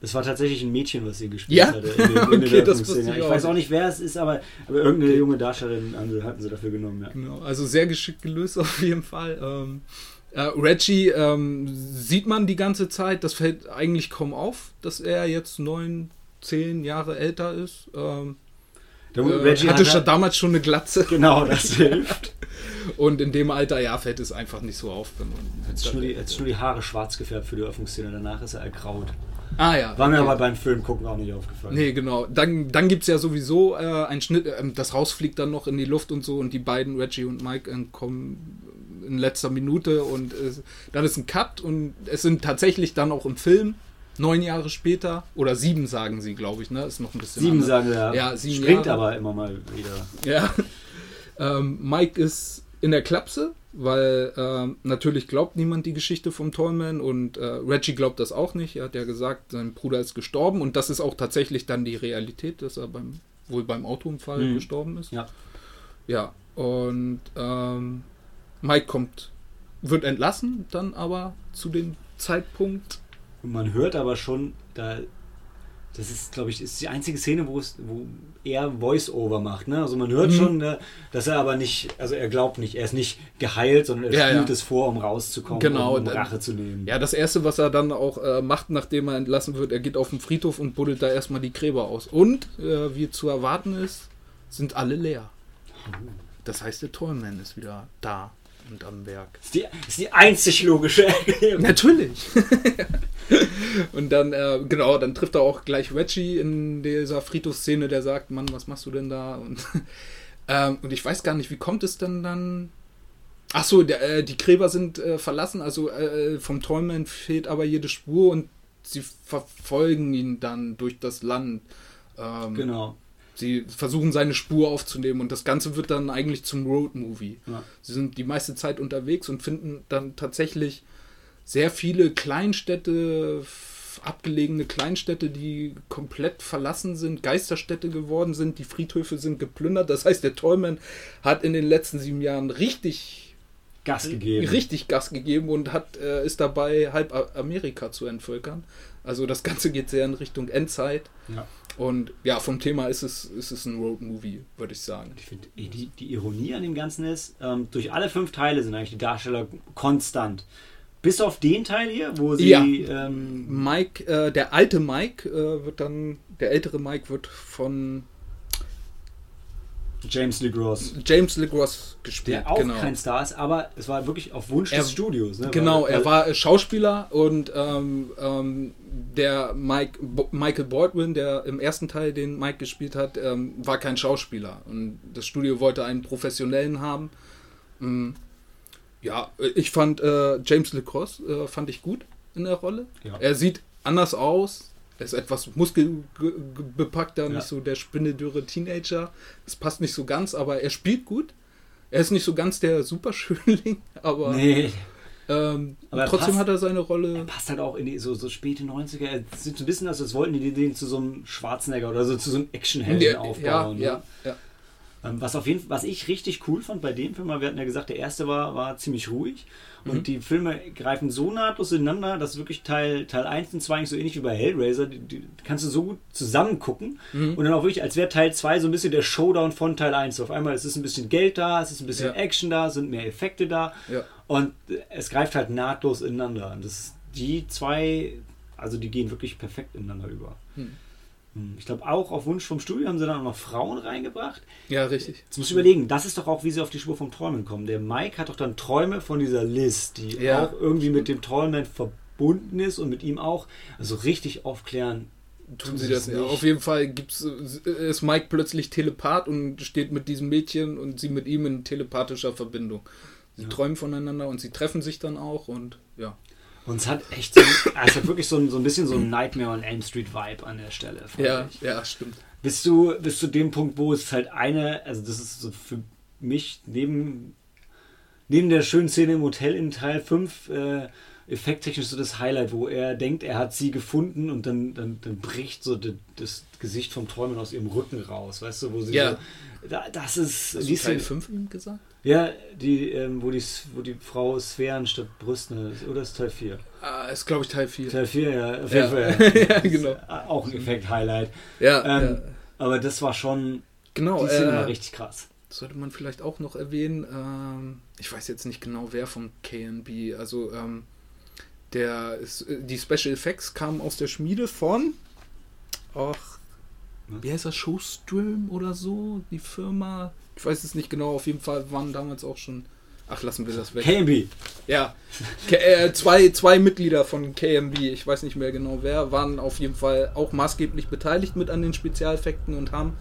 Es war tatsächlich ein Mädchen, was sie gespielt Ja? hatte. In Okay, das ich ich weiß auch nicht. wer es ist, aber, aber irgendeine junge Darstellerin hatten sie dafür genommen. Ja. Genau, also sehr geschickt gelöst auf jeden Fall. Ähm, äh, Reggie ähm, sieht man die ganze Zeit, das fällt eigentlich kaum auf, dass er jetzt neun, zehn Jahre älter ist. Ähm, Der äh, hatte hat schon damals schon eine Glatze Genau, das hilft. und in dem Alter, ja, fällt es einfach nicht so auf. Wenn man Jetzt nur, die, jetzt nur die Haare schwarz gefärbt für die Öffnungsszene, danach ist er ergraut. Ah ja. War mir okay. aber beim Film gucken auch nicht aufgefallen. Nee, genau. Dann, dann gibt es ja sowieso äh, einen Schnitt, ähm, das Haus fliegt dann noch in die Luft und so und die beiden, Reggie und Mike, entkommen in letzter Minute und äh, dann ist ein Cut und es sind tatsächlich dann auch im Film neun Jahre später oder sieben sagen sie, glaube ich, ne? Ist noch ein bisschen Sieben anders. sagen wir, Ja, sieben springt Jahre. aber immer mal wieder. Ja. Ähm, Mike ist in der Klapse, weil ähm, natürlich glaubt niemand die Geschichte vom Tollman und äh, Reggie glaubt das auch nicht. Er hat ja gesagt, sein Bruder ist gestorben und das ist auch tatsächlich dann die Realität, dass er beim, wohl beim Autounfall Mhm. gestorben ist. Ja. Ja, und ähm, Mike kommt, wird entlassen, dann aber zu dem Zeitpunkt. Und man hört aber schon, da, das ist, glaube ich, ist die einzige Szene, wo es, wo er Voice-Over macht. Ne? Also man hört Mhm. schon, ne, dass er aber nicht, also er glaubt nicht, er ist nicht geheilt, sondern er Ja, spielt ja. es vor, um rauszukommen, Genau, um, um Rache zu nehmen. Ja, das erste, was er dann auch äh, macht, nachdem er entlassen wird, er geht auf den Friedhof und buddelt da erstmal die Gräber aus. Und, äh, wie zu erwarten ist, sind alle leer. Das heißt, der Tollman ist wieder da. Und am Werk. Das ist die, das ist die einzig logische Erklärung. Natürlich. und dann, äh, genau, dann trifft er auch gleich Reggie in dieser Friedhofsszene, der sagt, Mann, was machst du denn da? Und, ähm, und ich weiß gar nicht, wie kommt es denn dann? Ach so, der, äh, die Gräber sind äh, verlassen, also äh, vom Tollman fehlt aber jede Spur und sie verfolgen ihn dann durch das Land. Ähm, Genau. Sie versuchen seine Spur aufzunehmen und das Ganze wird dann eigentlich zum Roadmovie. Ja. Sie sind die meiste Zeit unterwegs und finden dann tatsächlich sehr viele Kleinstädte, abgelegene Kleinstädte, die komplett verlassen sind, Geisterstädte geworden sind, die Friedhöfe sind geplündert. Das heißt, der Tollman hat in den letzten sieben Jahren richtig, Gas gegeben. richtig Gas gegeben und hat, äh, ist dabei, halb Amerika zu entvölkern. Also das Ganze geht sehr in Richtung Endzeit. Ja. Und ja, vom Thema ist es, ist es ein Roadmovie, würde ich sagen. Ich finde, die, die Ironie an dem Ganzen ist, ähm, durch alle fünf Teile sind eigentlich die Darsteller konstant. Bis auf den Teil hier, wo sie. Ja. Ähm, Mike, äh, der alte Mike äh, wird dann, der ältere Mike wird von James Lee Gross. James LeGros gespielt. Der auch genau. kein Star ist, aber es war wirklich auf Wunsch Er- des Studios. Ne? Genau, Weil- er weil- war äh, Schauspieler und ähm, ähm, der Mike, Bo Michael Baldwin, der im ersten Teil den Mike gespielt hat, ähm, war kein Schauspieler. Und das Studio wollte einen professionellen haben. Mm, ja, ich fand äh, James LeCross äh, fand ich gut in der Rolle. Ja. Er sieht anders aus. Er ist etwas muskelbepackter, Ja. nicht so der spinnedürre Teenager. Das passt nicht so ganz, aber er spielt gut. Er ist nicht so ganz der Superschönling, aber Nee, ähm, Aber er trotzdem passt- hat er seine Rolle. passt halt auch in die so, so späte 90er. Es sieht so ein bisschen aus, als wollten die den zu so einem Schwarzenegger oder so zu so einem Actionhelden Ja, aufbauen. ja, ne? ja. Ähm, Was auf jeden was ich richtig cool fand bei dem Film, wir hatten ja gesagt, der erste war, war ziemlich ruhig. Und Mhm. die Filme greifen so nahtlos ineinander, dass wirklich Teil, Teil 1 und 2 eigentlich so ähnlich wie bei Hellraiser, die, die kannst du so gut zusammen gucken. Mhm. Und dann auch wirklich, als wäre Teil 2 so ein bisschen der Showdown von Teil 1. Auf einmal ist es ein bisschen Geld da, es ist ein bisschen Ja. Action da, es sind mehr Effekte da. Ja. Und äh, es greift halt nahtlos ineinander. Und das, die zwei, also die gehen wirklich perfekt ineinander über. Hm. Hm, Ich glaube, auch auf Wunsch vom Studio haben sie dann auch noch Frauen reingebracht. ja, richtig. Jetzt musst du überlegen, das ist doch auch, wie sie auf die Spur vom Träumen kommen. Der Mike hat doch dann Träume von dieser Liz, die Ja. auch irgendwie mit dem Träumen verbunden ist und mit ihm auch. Also richtig aufklären. Tun sie das ja. Auf jeden Fall gibt's, äh, ist Mike plötzlich Telepath und steht mit diesem Mädchen und sie mit ihm in telepathischer Verbindung. Sie Ja. träumen voneinander und sie treffen sich dann auch und ja. Und es hat echt so, es hat wirklich so ein, so ein bisschen so ein Nightmare on Elm Street Vibe an der Stelle. Ja, ich. ja, stimmt. Bis zu, bis zu dem Punkt, wo es halt eine, also das ist so für mich neben, neben der schönen Szene im Hotel in Teil 5 äh, effekttechnisch so das Highlight, wo er denkt, er hat sie gefunden und dann, dann, dann bricht so de, das Gesicht vom Träumen aus ihrem Rücken raus, weißt du, wo sie Ja. so, da, das ist Hast die Teil Szene, 5 ihm gesagt? ja, die, ähm, wo, die, wo die Frau Sphären statt Brüsten ist, oder ist Teil 4? Ah, ist glaube ich Teil 4. Teil 4, ja, auf Ja. jeden Fall. Ja, ist genau. Auch ein Effekt-Highlight. Ja, Ähm, ja. Aber das war schon, genau. die Szene äh, war richtig krass. sollte man vielleicht auch noch erwähnen, ähm, ich weiß jetzt nicht genau wer vom KNB, also ähm, der ist, äh, die Special Effects kamen aus der Schmiede von, ach, wie heißt das, Showstream oder so, die Firma, ich weiß es nicht genau, auf jeden Fall waren damals auch schon, ach lassen wir das weg. KB. Ja, K äh, zwei, zwei Mitglieder von KMB, ich weiß nicht mehr genau wer, waren auf jeden Fall auch maßgeblich beteiligt mit an den Spezialeffekten und haben,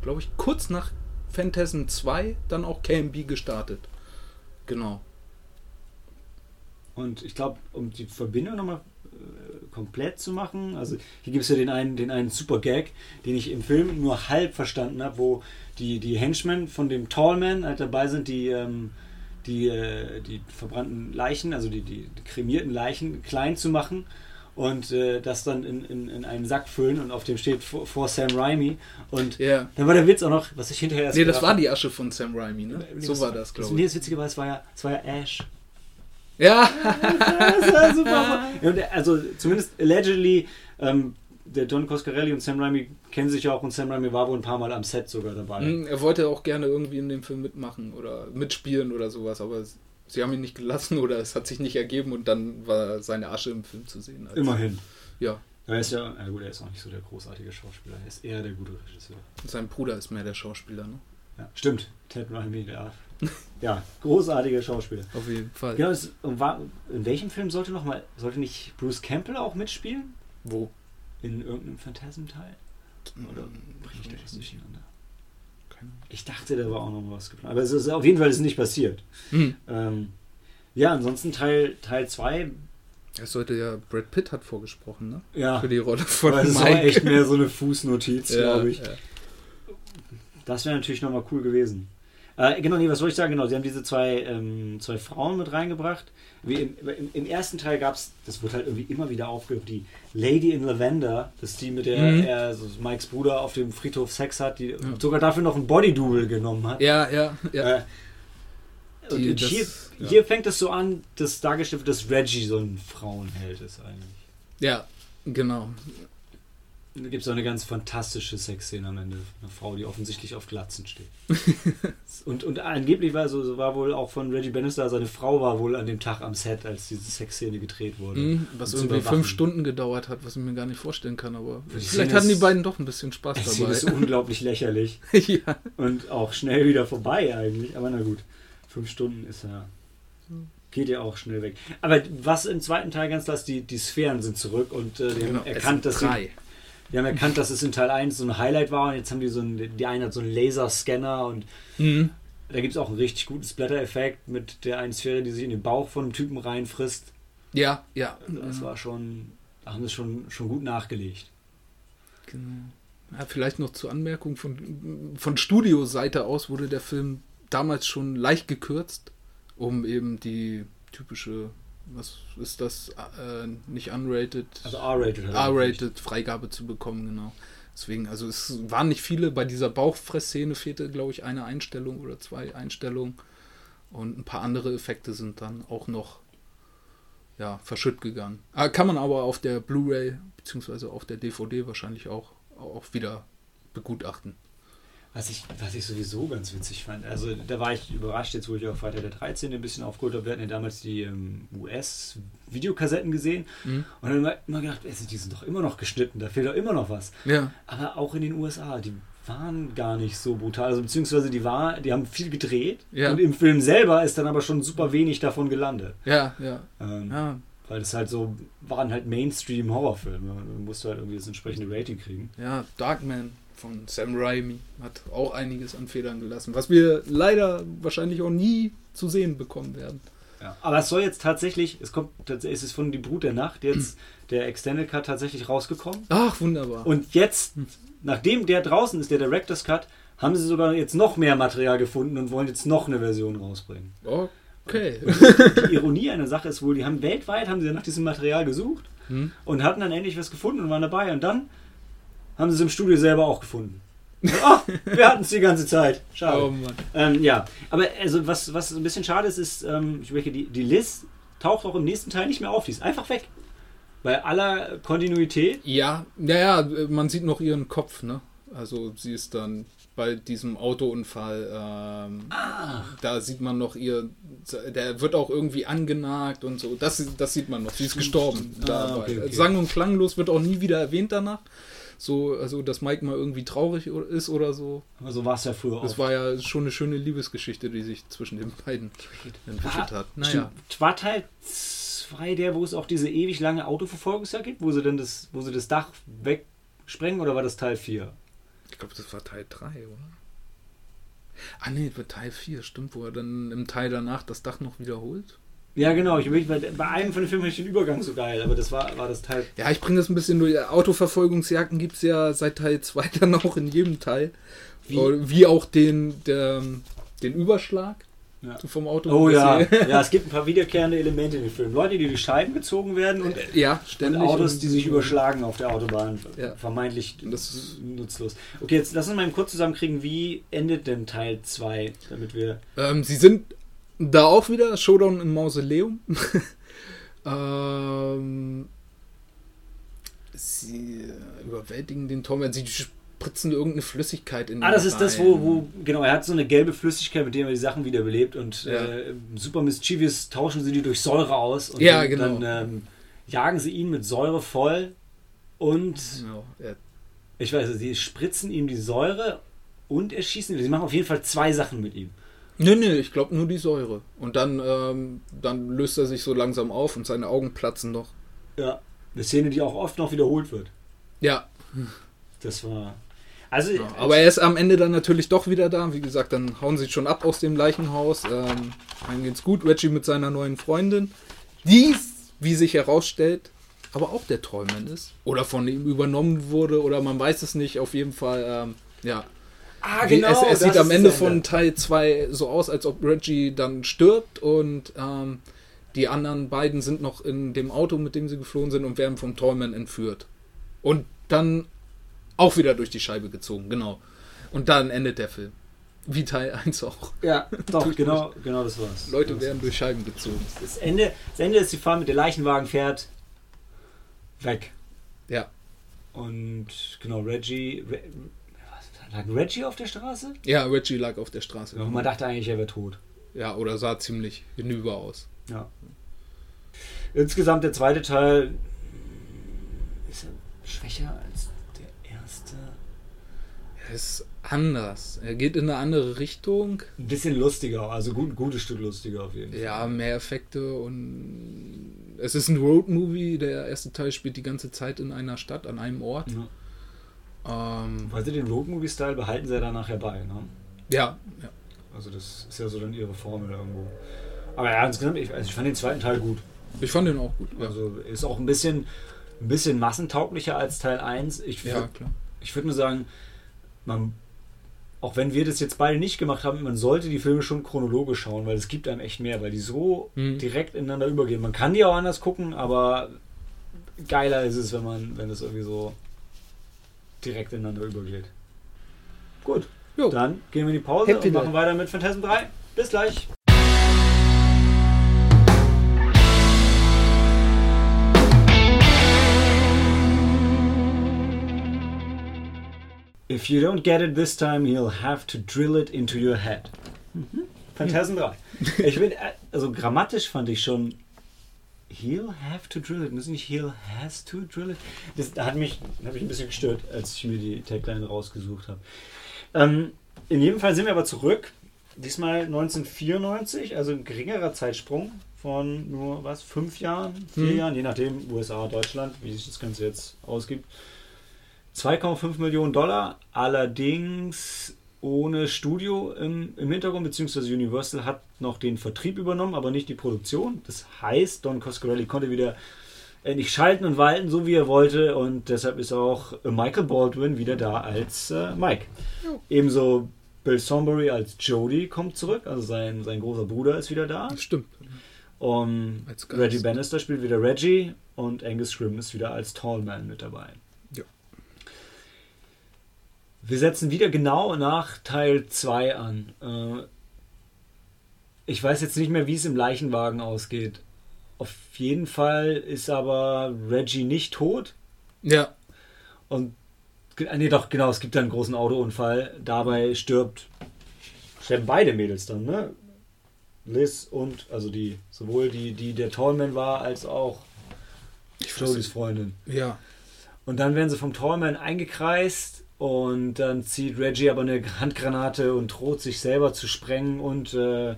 glaube ich, kurz nach Phantasm 2 dann auch KMB gestartet. Genau. Und ich glaube, um die Verbindung nochmal äh, komplett zu machen, also hier gibt es ja den einen, den einen super Gag, den ich im Film nur halb verstanden habe, wo die, die Henchmen von dem Tallman halt dabei sind, die, ähm, die, äh, die verbrannten Leichen, also die, die, kremierten Leichen klein zu machen und äh, das dann in, in, in einen Sack füllen und auf dem steht vor, Sam Raimi und Ja. dann war der Witz auch noch, was ich hinterher erst Nee, das war die Asche von Sam Raimi, ne? Nee, So war das, glaube Nee, ich. das Witzige war, es war ja, es war ja Ash. Ja, super. Also zumindest allegedly, ähm, der Don Coscarelli und Sam Raimi kennen sich ja auch und Sam Raimi war wohl ein paar Mal am Set sogar dabei. Hm, er wollte auch gerne irgendwie in dem Film mitmachen oder mitspielen oder sowas, aber sie haben ihn nicht gelassen oder es hat sich nicht ergeben und dann war seine Asche im Film zu sehen. als- Immerhin. Ja, Er ist ja, ja gut, er ist auch nicht so der großartige Schauspieler, er ist eher der gute Regisseur. sein Bruder ist mehr der Schauspieler, ne? Ja, stimmt. Ted Raimi, ja. ja, großartiger Schauspieler. Auf jeden Fall. Genau, es war, in welchem Film sollte noch mal, sollte nicht Bruce Campbell auch mitspielen? Wo? In irgendeinem Phantasm-Teil? Oder bringe ich da was nicht. durcheinander? Keine Ahnung. Ich dachte, da war auch noch was geplant. Aber es ist auf jeden Fall ist es nicht passiert. Hm. Ähm, ja, ansonsten Teil 2, Teil zwei, Es sollte ja, Brad Pitt hat vorgesprochen, ne? ja, Für die Rolle von aber das war Mike. echt mehr so eine Fußnotiz, ja, glaube ich. Ja. Das wäre natürlich nochmal cool gewesen. Äh, genau, nee, was wollte ich sagen? Genau, sie haben diese zwei, ähm, zwei Frauen mit reingebracht. Im, im, Im ersten Teil gab es, das wurde halt irgendwie immer wieder aufgegriffen, die Lady in Lavender, das ist die, mit der Mhm. er, so Mikes Bruder auf dem Friedhof Sex hat, die sogar dafür noch ein Body-Double genommen hat. ja, ja, ja. Äh, und Die- und das- hier, ja. hier fängt es so an, dass dargestellt wird, dass Reggie so ein Frauenheld ist eigentlich. ja, genau. Da gibt es auch eine ganz fantastische Sexszene am Ende. Eine Frau, die offensichtlich auf Glatzen steht. und, und angeblich war so, war wohl auch von Reggie Bannister, seine Frau war wohl an dem Tag am Set, als diese Sexszene gedreht wurde. Mhm, was irgendwie fünf Stunden gedauert hat, was ich mir gar nicht vorstellen kann, aber Die vielleicht Szene hatten die beiden doch ein bisschen Spaß Die Szene ist dabei. unglaublich lächerlich ja. und auch schnell wieder vorbei eigentlich. Aber na gut, fünf Stunden ist ja. Geht ja auch schnell weg. Aber was im zweiten Teil ganz klar ist, die, die Sphären sind zurück und äh, Genau, erkannt, dass sie drei. Die haben erkannt, dass es in Teil 1 so ein Highlight war und jetzt haben die so einen, die eine hat so einen Laserscanner und Mhm. da gibt es auch einen richtig guten Splatter-Effekt mit der einen Sphäre, die sich in den Bauch von einem Typen reinfrisst. Ja, ja. Das war schon, da haben sie schon, schon gut nachgelegt. Genau. Ja, vielleicht noch zur Anmerkung von, von Studioseite aus wurde der Film damals schon leicht gekürzt, um eben die typische, was ist das, äh, nicht unrated, Also R-rated. er R-rated Freigabe zu bekommen, genau. Deswegen, also es waren nicht viele, bei dieser Bauchfressszene fehlte, glaube ich, eine Einstellung oder zwei Einstellungen und ein paar andere Effekte sind dann auch noch ja, verschütt gegangen. Ah, Kann man aber auf der Blu-ray beziehungsweise auf der DVD wahrscheinlich auch, auch wieder begutachten. Was ich, was ich sowieso ganz witzig fand, also da war ich überrascht, jetzt wo ich auf Freitag der 13. ein bisschen aufgeholt habe. Wir hatten ja damals die ähm, US-Videokassetten gesehen Mhm. und dann immer, immer gedacht, ey, die sind doch immer noch geschnitten, da fehlt doch immer noch was. Ja, Aber auch in den USA, die waren gar nicht so brutal. Also beziehungsweise die war, die haben viel gedreht Ja. und im Film selber ist dann aber schon super wenig davon gelandet. ja, ja. Ähm, Ja, Weil das halt so waren halt Mainstream-Horrorfilme. Man musste halt irgendwie das entsprechende Rating kriegen. ja, Darkman von Sam Raimi hat auch einiges an Federn gelassen, was wir leider wahrscheinlich auch nie zu sehen bekommen werden. Ja. Aber es soll jetzt tatsächlich, es kommt es ist von Die Brut der Nacht jetzt der Extended Cut tatsächlich rausgekommen. Ach, wunderbar. Und jetzt, nachdem der draußen ist, der Director's Cut, haben sie sogar jetzt noch mehr Material gefunden und wollen jetzt noch eine Version rausbringen. okay. Die Ironie einer Sache ist wohl, die haben weltweit haben sie nach diesem Material gesucht Hm? und hatten dann endlich was gefunden und waren dabei. Und dann haben sie es im Studio selber auch gefunden. Ah, wir hatten es die ganze Zeit. Schade. Oh. Ähm, ja, aber also was, was ein bisschen schade ist, ist, ähm, ich merke, die, die Liz taucht auch im nächsten Teil nicht mehr auf. Die ist einfach weg. Bei aller Kontinuität. Ja, ja, ja, man sieht noch ihren Kopf, ne? Also sie ist dann bei diesem Autounfall, ähm, da sieht man noch ihr, der wird auch irgendwie angenagt und so. Das, das sieht man noch. Sie ist gestorben. Ah, dabei. okay, okay. Sang- und klanglos wird auch nie wieder erwähnt danach. So, also dass Mike mal irgendwie traurig ist oder so. Aber so war es ja früher auch. war ja schon eine schöne Liebesgeschichte, die sich zwischen den beiden entwickelt hat. Naja. War Teil 2 der, wo es auch diese ewig lange Autoverfolgungsjagd gibt, wo sie dann das, wo sie das Dach wegsprengen oder war das Teil 4? Ich glaube, das war Teil 3, oder? Ah nee, das war Teil 4, stimmt, wo er dann im Teil danach das Dach noch wiederholt. Ja, genau. Ich, bei, bei einem von den Filmen den Übergang so geil, aber das war, war das Teil. Ja, ich bringe das ein bisschen durch. Autoverfolgungsjagden gibt es ja seit Teil 2 dann auch in jedem Teil. Wie? Wie, auch den, der, den Überschlag Ja. vom Auto. Oh ja. Ja, es gibt ein paar wiederkehrende Elemente in den Filmen. Leute, die durch Scheiben gezogen werden und ja, Und ständig. Autos, die sich überschlagen auf der Autobahn. Ja. Vermeintlich Das ist- nutzlos. Okay, jetzt lass uns mal kurz zusammenkriegen, wie endet denn Teil 2, damit wir. Ähm, sie sind da auch wieder Showdown im Mausoleum. ähm, sie überwältigen den Tom, sie spritzen irgendeine Flüssigkeit in Ah, ihn das ist das, rein. wo, wo, genau, er hat so eine gelbe Flüssigkeit, mit der er die Sachen wiederbelebt und Ja. äh, super mischievous tauschen sie die durch Säure aus und Ja, dann, genau. dann ähm, jagen sie ihn mit Säure voll und Genau, er ich weiß, sie spritzen ihm die Säure und erschießen. Sie machen auf jeden Fall zwei Sachen mit ihm. Nee, nee, ich glaube nur die Säure. Und dann, ähm, dann löst er sich so langsam auf und seine Augen platzen noch. Ja. Eine Szene, die auch oft noch wiederholt wird. Ja. Das war. Also, ja aber er ist am Ende dann natürlich doch wieder da. Wie gesagt, dann hauen sie schon ab aus dem Leichenhaus. Ähm, einem geht's gut. Reggie mit seiner neuen Freundin. Die, wie sich herausstellt, aber auch der Trollman ist. Oder von ihm übernommen wurde. Oder man weiß es nicht. Auf jeden Fall, ähm, ja. Ah, Wie- genau. es, es das sieht am Ende von Teil 2 so aus, als ob Reggie dann stirbt und ähm, die anderen beiden sind noch in dem Auto, mit dem sie geflohen sind und werden vom Tollman entführt. Und dann auch wieder durch die Scheibe gezogen, genau. Und dann endet der Film. Wie Teil 1 auch. Ja, doch, genau, genau das war's. Leute das werden durch Scheiben gezogen. Das Ende, das Ende ist, sie fahren mit der Leichenwagen fährt weg. Ja. Und genau, Reggie. Re, lag Reggie auf der Straße? Ja, Reggie lag auf der Straße. Ja, man dachte eigentlich, er wäre tot. Ja, oder sah ziemlich hinüber aus. Ja. Insgesamt der zweite Teil ist er schwächer als der erste. Er ist anders. Er geht in eine andere Richtung. Ein bisschen lustiger, also gut, ein gutes Stück lustiger auf jeden Fall. Ja, mehr Effekte und es ist ein Road-Movie. Der erste Teil spielt die ganze Zeit in einer Stadt, an einem Ort. Ja. Ähm, Weil sie den Road-Movie-Style behalten sie ja dann nachher bei. Ne? ja, ja. Also das ist ja so dann ihre Formel irgendwo. Aber ja, insgesamt, ich, also ich fand den zweiten Teil gut. Ich fand den auch gut. Ja, Also ist auch ein bisschen, ein bisschen massentauglicher als Teil 1. Ich, ja klar. ich würde nur sagen, man, auch wenn wir das jetzt beide nicht gemacht haben, man sollte die Filme schon chronologisch schauen, weil es gibt einem echt mehr, weil die so Mhm. direkt ineinander übergehen. Man kann die auch anders gucken, aber geiler ist es, wenn man, wenn es irgendwie so direkt ineinander übergeht. Gut, Jo. dann gehen wir in die Pause Happy und machen Day. weiter mit Phantasm 3. Bis gleich. If you don't get it this time, you'll have to drill it into your head. Mhm. Phantasm 3. Ich bin, äh, also grammatisch fand ich schon He'll have to drill it. Muss nicht He'll has to drill it. Das hat mich, hat mich ein bisschen gestört, als ich mir die Tagline rausgesucht habe. Ähm, in jedem Fall sind wir aber zurück. Diesmal 1994, also ein geringerer Zeitsprung von nur was, fünf Jahren, vier Hm. Jahren, je nachdem, USA, Deutschland, wie sich das Ganze jetzt ausgibt. 2,5 Millionen Dollar, allerdings ohne Studio im, im Hintergrund, beziehungsweise Universal hat noch den Vertrieb übernommen, aber nicht die Produktion. Das heißt, Don Coscarelli konnte wieder endlich schalten und walten, so wie er wollte, und deshalb ist auch Michael Baldwin wieder da als äh, Mike. Ebenso Bill Sombury als Jody kommt zurück, also sein, sein großer Bruder ist wieder da. Stimmt. Um. Reggie Bannister spielt wieder Reggie und Angus Scrimm ist wieder als Tallman mit dabei. Wir setzen wieder genau nach Teil 2 an. Äh, ich weiß jetzt nicht mehr, wie es im Leichenwagen ausgeht. Auf jeden Fall ist aber Reggie nicht tot. Ja, Und ah, nee, doch, genau, es gibt da einen großen Autounfall. Dabei stirbt sterben beide Mädels dann, ne? Liz und also die sowohl die, die der Tallman war, als auch Jodys Freundin. Ja, Und dann werden sie vom Tallman eingekreist und dann zieht Reggie aber eine Handgranate und droht sich selber zu sprengen und äh,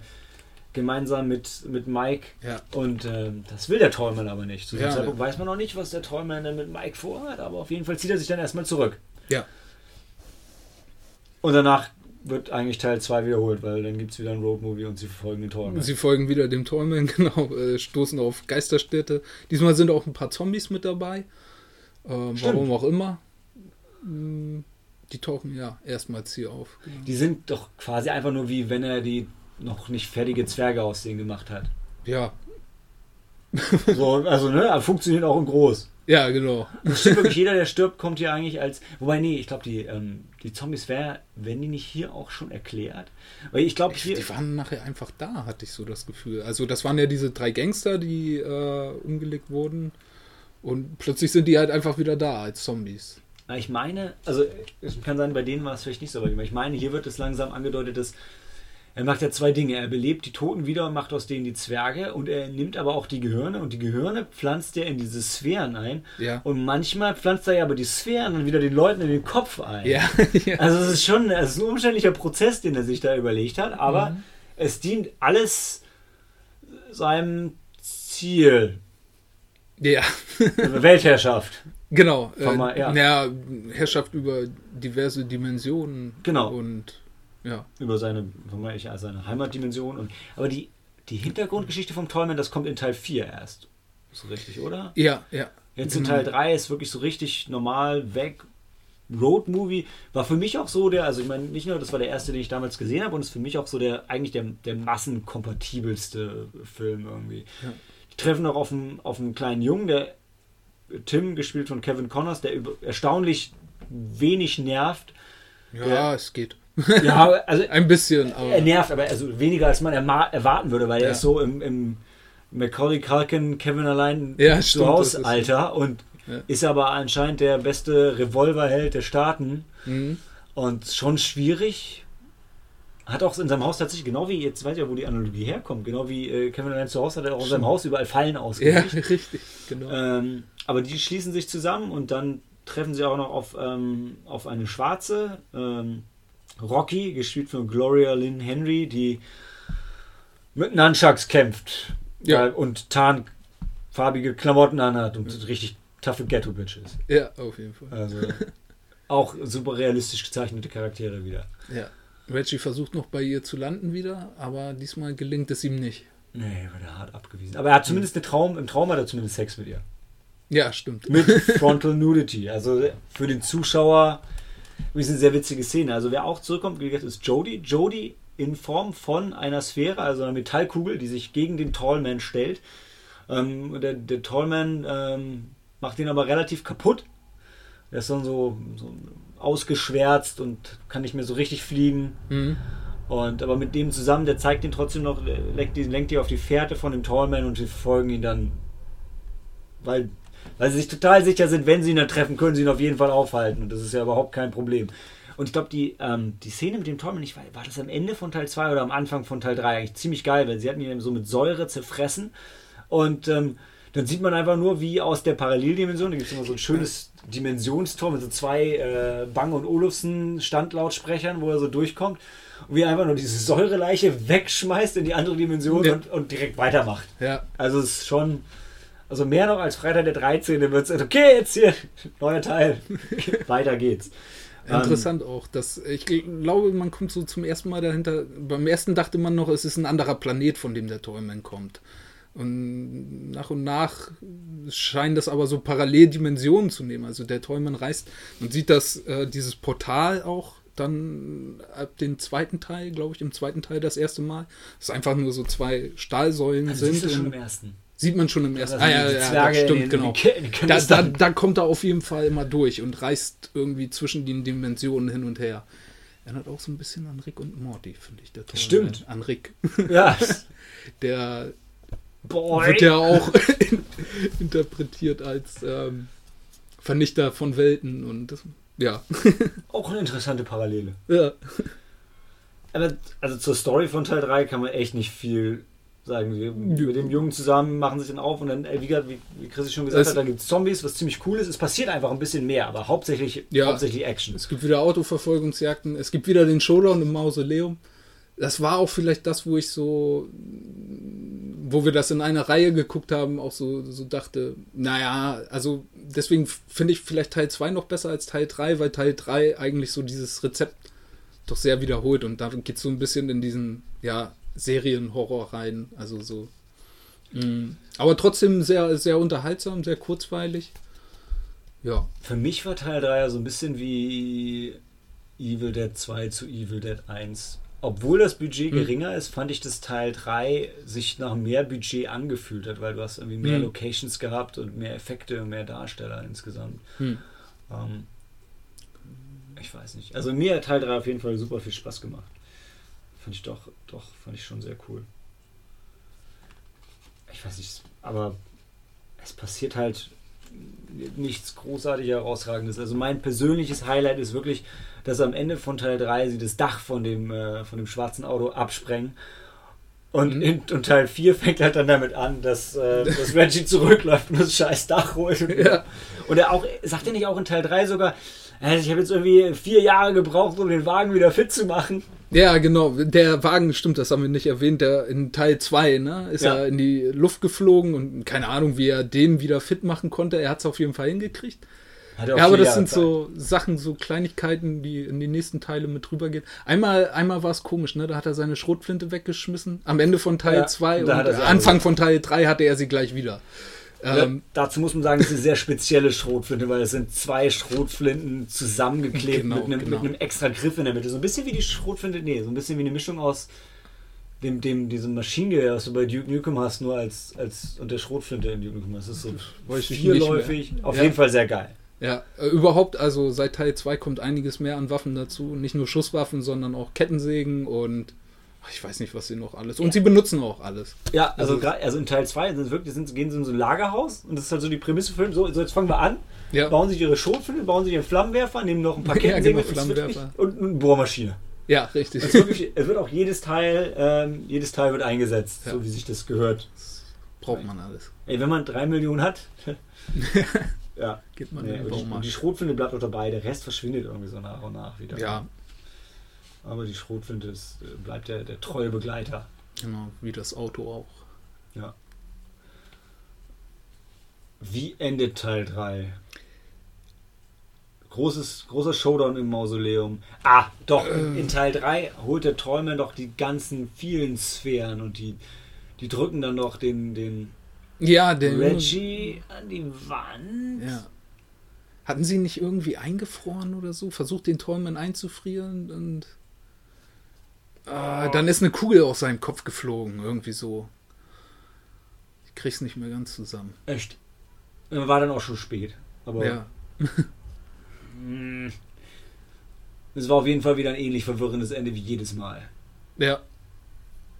gemeinsam mit, mit Mike. ja. Und ähm, das will der Tallman aber nicht. Zu dem Ja, Zeitpunkt weiß man noch nicht, was der Tallman denn mit Mike vorhat, aber auf jeden Fall zieht er sich dann erstmal zurück. Ja. Und danach wird eigentlich Teil 2 wiederholt, weil dann gibt es wieder ein Roadmovie und sie verfolgen den Tallman. Sie folgen wieder dem Tollman, genau, äh, stoßen auf Geisterstädte. Diesmal sind auch ein paar Zombies mit dabei. Stimmt. warum auch immer. Mm, Die tauchen ja erstmals hier auf. Genau. Die sind doch quasi einfach nur wie wenn er die noch nicht fertige Zwerge aus denen gemacht hat. Ja, So, also, ne, funktioniert auch in groß. ja, genau. Stimmt wirklich, jeder, der stirbt, kommt hier eigentlich als. Wobei, nee, ich glaube, die, ähm, die Zombies wären, wenn die nicht hier auch schon erklärt. Weil ich glaube, hier. Die waren nachher einfach da, hatte ich so das Gefühl. Also das waren ja diese drei Gangster, die äh, umgelegt wurden. Und plötzlich sind die halt einfach wieder da als Zombies. Ich meine, also es kann sein, bei denen war es vielleicht nicht so, aber ich meine, hier wird es langsam angedeutet, dass er macht ja zwei Dinge. Er belebt die Toten wieder und macht aus denen die Zwerge und er nimmt aber auch die Gehirne und die Gehirne pflanzt er in diese Sphären ein. Ja. Und manchmal pflanzt er ja aber die Sphären dann wieder den Leuten in den Kopf ein. Ja, ja. Also es ist schon es ist ein umständlicher Prozess, den er sich da überlegt hat, aber Mhm. es dient alles seinem Ziel. ja. Weltherrschaft. Genau. Mal, äh, ja. ja, Herrschaft über diverse Dimensionen. Genau. Und ja. über seine, vermeintlich, ja, seine Heimatdimension. Und, aber die, die Hintergrundgeschichte vom Tollman, das kommt in Teil 4 erst. So richtig, oder? Ja, ja. Jetzt in. Teil 3 ist wirklich so richtig normal weg. Road-Movie war für mich auch so der, also ich meine, nicht nur, das war der erste, den ich damals gesehen habe, und ist für mich auch so der, eigentlich der, der massenkompatibelste Film irgendwie. Ja. Die treffen auch auf einen, auf einen kleinen Jungen, der Tim, gespielt von Kevin Connors, der über, erstaunlich wenig nervt. Ja, Ja. es geht. Ja, also Ein bisschen, aber. er nervt, aber also weniger als man erwarten würde, weil er Ja. ist so im, im Macaulay Culkin, Kevin allein Ja, ist- Alter und Ja. ist aber anscheinend der beste Revolverheld der Staaten Mhm. und schon schwierig. Hat auch in seinem Haus tatsächlich, genau wie, jetzt weiß ich ja, wo die Analogie herkommt, genau wie äh, Kevin allein zu Hause hat er auch in seinem. Haus überall Fallen Ja, ausgelegt. richtig, genau. Ähm, aber die schließen sich zusammen und dann treffen sie auch noch auf, ähm, auf eine Schwarze, ähm, Rocky, gespielt von Gloria Lynn Henry, die mit Nunchucks kämpft Ja. äh, und tarnfarbige Klamotten anhat und richtig taffe Ghetto-Bitch ist. ja, auf jeden Fall. Also auch super realistisch gezeichnete Charaktere wieder. Ja. Reggie versucht noch bei ihr zu landen wieder, aber diesmal gelingt es ihm nicht. Nee, wird er hart abgewiesen. Aber er hat zumindest eine Traum, im Traum hat er zumindest Sex mit ihr. Ja, stimmt. mit Frontal Nudity. Also für den Zuschauer ist eine sehr witzige Szene. Also wer auch zurückkommt, wie gesagt, ist Jodie. Jodie in Form von einer Sphäre, also einer Metallkugel, die sich gegen den Tallman stellt. Ähm, der, der Tallman ähm, macht ihn aber relativ kaputt. Er ist dann so, so ausgeschwärzt und kann nicht mehr so richtig fliegen. Mhm. Und aber mit dem zusammen, der zeigt ihn trotzdem noch, lenkt die, lenkt die auf die Fährte von dem Tallman und sie verfolgen ihn dann. Weil, weil sie sich total sicher sind, wenn sie ihn dann treffen, können sie ihn auf jeden Fall aufhalten. Und das ist ja überhaupt kein Problem. Und ich glaube, die, ähm, die Szene mit dem Tallman, ich weiß, war das am Ende von Teil 2 oder am Anfang von Teil 3 eigentlich ziemlich geil, weil sie hatten ihn so mit Säure zerfressen. Und ähm, dann sieht man einfach nur, wie aus der Paralleldimension, da gibt es immer so ein schönes Dimensionstor mit so zwei äh, Bang und Olufsen Standlautsprechern, wo er so durchkommt. Und wie er einfach nur diese Säureleiche wegschmeißt in die andere Dimension Ja. und, und direkt weitermacht. Ja, Also es ist schon, also mehr noch als Freitag der 13. wird es, okay, jetzt hier, neuer Teil. Weiter geht's. interessant auch. Dass, ich glaube, man kommt so zum ersten Mal dahinter. Beim ersten dachte man noch, es ist ein anderer Planet, von dem der Tollman kommt. Und nach und nach scheinen das aber so Paralleldimensionen zu nehmen. Also der Tollman reist und sieht das, äh, dieses Portal auch dann ab dem zweiten Teil, glaube ich, im zweiten Teil das erste Mal. Das einfach nur so zwei Stahlsäulen Also sind. siehst du schon im ersten. Sieht man schon im ersten. Ah, ja, die ja, ja, Zwerge stimmt, genau. Da, da, da kommt er auf jeden Fall immer durch und reist irgendwie zwischen den Dimensionen hin und her. Erinnert auch so ein bisschen an Rick und Morty, finde ich. Der Tollman. Stimmt. An Rick. Ja. Der Boy. wird ja auch interpretiert als ähm, Vernichter von Welten und das, ja. Auch eine interessante Parallele. ja. Aber also zur Story von Teil 3 kann man echt nicht viel sagen. Wir, mit dem Jungen zusammen machen sich dann auf und dann, wie, wie, wie Chris schon gesagt Es- hat, dann gibt es Zombies, was ziemlich cool ist. Es passiert einfach ein bisschen mehr, aber hauptsächlich, Ja. hauptsächlich Action. Es gibt wieder Autoverfolgungsjagden, es gibt wieder den Showdown im Mausoleum. Das war auch vielleicht das, wo ich so, wo wir das in einer Reihe geguckt haben, auch so, so dachte, naja, also deswegen finde ich vielleicht Teil 2 noch besser als Teil 3, weil Teil 3 eigentlich so dieses Rezept doch sehr wiederholt und da geht es so ein bisschen in diesen, ja, Serienhorror rein, also so. Mm. Aber trotzdem sehr, sehr unterhaltsam, sehr kurzweilig. Ja. Für mich war Teil 3 ja so ein bisschen wie Evil Dead 2 zu Evil Dead 1. Obwohl das Budget Hm. geringer ist, fand ich, dass Teil 3 sich nach mehr Budget angefühlt hat, weil du hast irgendwie mehr Hm. Locations gehabt und mehr Effekte und mehr Darsteller insgesamt. Hm. Ähm, ich weiß nicht. Also mir hat Teil 3 auf jeden Fall super viel Spaß gemacht. Fand ich doch, doch, fand ich schon sehr cool. Ich weiß nicht, aber es passiert halt nichts großartig herausragendes. Also mein persönliches Highlight ist wirklich, dass am Ende von Teil 3 sie das Dach von dem, äh, von dem schwarzen Auto absprengen. Und, Mhm. in, und Teil 4 fängt halt dann damit an, dass, äh, dass Reggie zurückläuft und das scheiß Dach holt. Und, Ja. und er auch, sagt er nicht auch in Teil 3 sogar, äh, ich habe jetzt irgendwie vier Jahre gebraucht, um den Wagen wieder fit zu machen. Ja, genau. Der Wagen, stimmt, das haben wir nicht erwähnt, der in Teil 2, ne, ist Ja. er in die Luft geflogen und keine Ahnung, wie er den wieder fit machen konnte. Er hat es auf jeden Fall hingekriegt. Ja, aber das sind so Sachen, so Kleinigkeiten, die in die nächsten Teile mit rübergehen. Einmal, einmal war es komisch, ne? Da hat er seine Schrotflinte weggeschmissen. Am Ende von Teil Ja, 2 und und, Anfang von Teil 3 hatte er sie gleich wieder. Ja, Ähm, dazu muss man sagen, es ist eine sehr spezielle Schrotflinte, weil es sind zwei Schrotflinten zusammengeklebt Genau, mit, einem, genau. mit einem extra Griff in der Mitte. So ein bisschen wie die Schrotflinte, nee, so ein bisschen wie eine Mischung aus dem, dem, diesem Maschinengewehr, was du bei Duke Nukem hast, nur als, als und der Schrotflinte in Duke Nukem. Das ist so vierläufig, auf Ja. jeden Fall sehr geil. Ja, äh, überhaupt, also seit Teil 2 kommt einiges mehr an Waffen dazu. Nicht nur Schusswaffen, sondern auch Kettensägen und ich weiß nicht, was sie noch alles. Und sie benutzen auch alles. Ja, also, Also- also in Teil 2 sind wirklich, sind, gehen sie in so ein Lagerhaus und das ist halt so die Prämisse für den Film. So, so jetzt fangen wir an, Ja, bauen sich ihre Schrotflinte, bauen sich ihren Flammenwerfer, nehmen noch ein paar Ja, Kettensägen genau, wird Flammenwerfer. wirklich- und eine Bohrmaschine. ja richtig. Es, wird auch jedes Teil, ähm, jedes Teil wird eingesetzt, Ja. so wie sich das gehört. Braucht man alles. Ey, wenn man drei Millionen hat, ja. Geht man Nee, den und die, Baumarkt. Schrotflinte bleibt auch dabei, der Rest verschwindet irgendwie so nach und nach wieder. Ja, Aber die Schrotflinte ist, äh, bleibt der, der treue Begleiter. genau, wie das Auto auch. Wie endet Teil 3? Großes, großer Showdown im Mausoleum. Ah, doch, in, Äh. in Teil 3 holt der Träumer doch die ganzen vielen Sphären und die, die drücken dann doch den, den Ja, der Reggie an die Wand. Ja. Hatten sie nicht irgendwie eingefroren oder so? Versucht den Träumen einzufrieren und ah, dann ist eine Kugel aus seinem Kopf geflogen, irgendwie so. Ich krieg's nicht mehr ganz zusammen. Echt. Äh, War dann auch schon spät. Aber Ja. mh, es war auf jeden Fall wieder ein ähnlich verwirrendes Ende wie jedes Mal. Ja.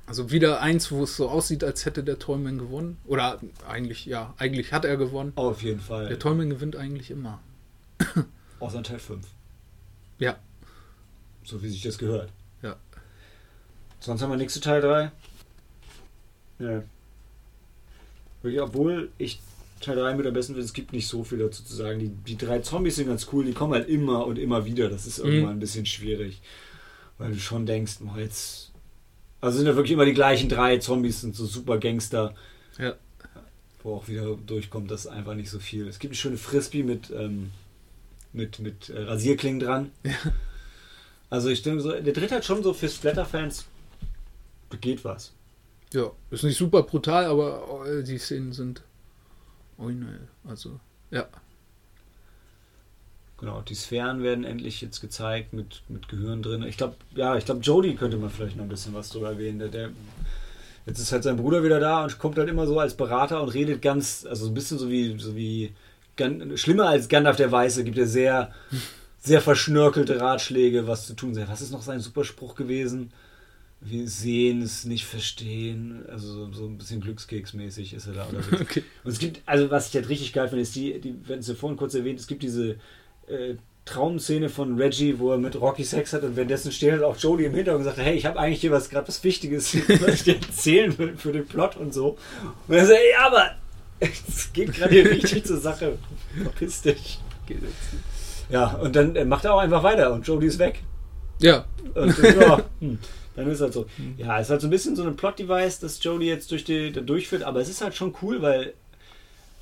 Also wieder eins, wo es so aussieht, als hätte der Träumen gewonnen. Oder eigentlich, ja, eigentlich hat er gewonnen. Auf jeden Fall. Der Träumen gewinnt eigentlich immer. Außer in Teil 5. Ja. So wie sich das gehört. Ja. Sonst haben wir nichts zu Teil 3. Ja. Obwohl ich Teil 3 mit am besten finde, es gibt nicht so viel dazu zu sagen. Die, die drei Zombies sind ganz cool, die kommen halt immer und immer wieder. Das ist irgendwann Mhm. ein bisschen schwierig. Weil du schon denkst, oh, jetzt. Also sind ja wirklich immer die gleichen drei Zombies, sind so super Gangster. Ja. Wo auch wieder durchkommt, das ist einfach nicht so viel. Es gibt eine schöne Frisbee mit, ähm, mit, mit äh, Rasierklingen dran. Also ich denke so, der dritte hat schon so für Splatter-Fans geht was. Ja. Ist nicht super brutal, aber äh, die Szenen sind originell. Also, ja. Genau, die Sphären werden endlich jetzt gezeigt mit, mit Gehirn drin. Ich glaube, ja, ich glaube, Jody könnte man vielleicht noch ein bisschen was drüber erwähnen. Der, der, jetzt ist halt sein Bruder wieder da und kommt halt immer so als Berater und redet ganz, also ein bisschen so wie, so wie ganz, schlimmer als Gandalf der Weiße, gibt er sehr, sehr verschnörkelte Ratschläge, was zu tun sei. Was ist noch sein Superspruch gewesen? Wir sehen es nicht verstehen. Also so, ein bisschen Glückskeksmäßig ist er da. Okay. Und es gibt, also was ich halt richtig geil finde, ist die, die hatten es ja vorhin kurz erwähnt, es gibt diese äh, Traumszene von Reggie, wo er mit Rocky Sex hat und währenddessen steht halt auch Jodie im Hintergrund und sagt, hey, ich habe eigentlich hier was gerade was Wichtiges, was ich dir erzählen will für den Plot und so. Und er sagt, ja, aber es geht gerade hier richtig zur Sache. Verpiss dich. Ja, und dann äh, macht er auch einfach weiter und Jodie ist weg. Ja. Und, ja, hm, dann ist halt so. Ja, es ist halt so ein bisschen so ein Plot-Device, das Jodie jetzt durch die, da durchführt, aber es ist halt schon cool, weil.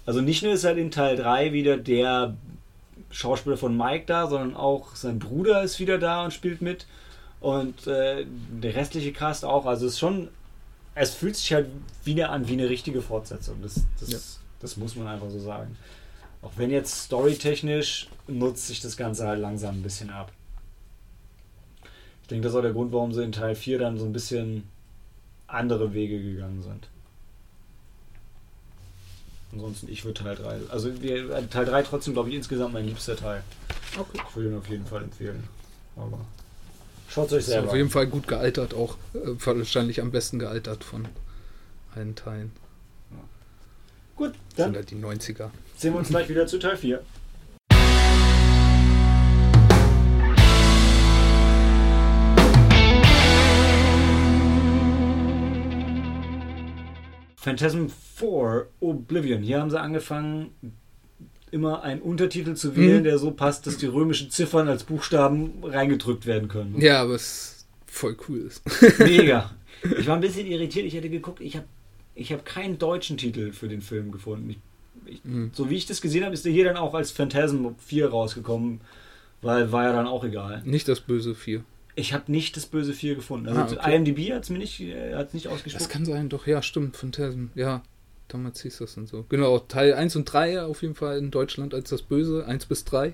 Also nicht nur ist halt in Teil 3 wieder der Schauspieler von Mike da, sondern auch sein Bruder ist wieder da und spielt mit. Und äh, der restliche Cast auch. Also es ist schon. Es fühlt sich halt wieder an wie eine richtige Fortsetzung. Das, das, Ja. das muss man einfach so sagen. Auch wenn jetzt storytechnisch nutzt sich das Ganze halt langsam ein bisschen ab. Ich denke, das ist auch der Grund, warum sie in Teil 4 dann so ein bisschen andere Wege gegangen sind. Ansonsten, ich würde Teil 3. Also wir, Teil 3 trotzdem, glaube ich, insgesamt mein liebster Teil. Okay. Ich würde ihn auf jeden Fall empfehlen. Aber schaut es euch Ist selber auf jeden. Fall gut gealtert, auch äh, wahrscheinlich am besten gealtert von allen Teilen. Gut, Sind dann halt die 90er. sehen wir uns gleich wieder zu Teil 4. Phantasm 4 Oblivion. Hier haben sie angefangen, immer einen Untertitel zu wählen, Mhm. der so passt, dass die römischen Ziffern als Buchstaben reingedrückt werden können. Ja, aber es voll cool ist. Mega. Ich war ein bisschen irritiert. Ich hätte geguckt, ich habe ich hab keinen deutschen Titel für den Film gefunden. Ich, ich, Mhm. so wie ich das gesehen habe, ist der hier dann auch als Phantasm 4 rausgekommen, weil war ja dann auch egal. Nicht das böse 4. Ich habe nicht das böse 4 gefunden. Also Ah, okay. IMDb hat es mir nicht, äh, hat's nicht Das ausgesprochen. kann sein, doch, ja, stimmt, Phantasm. Ja, damals hieß das und so. Genau, Teil 1 und 3 auf jeden Fall in Deutschland als das Böse, 1 bis 3.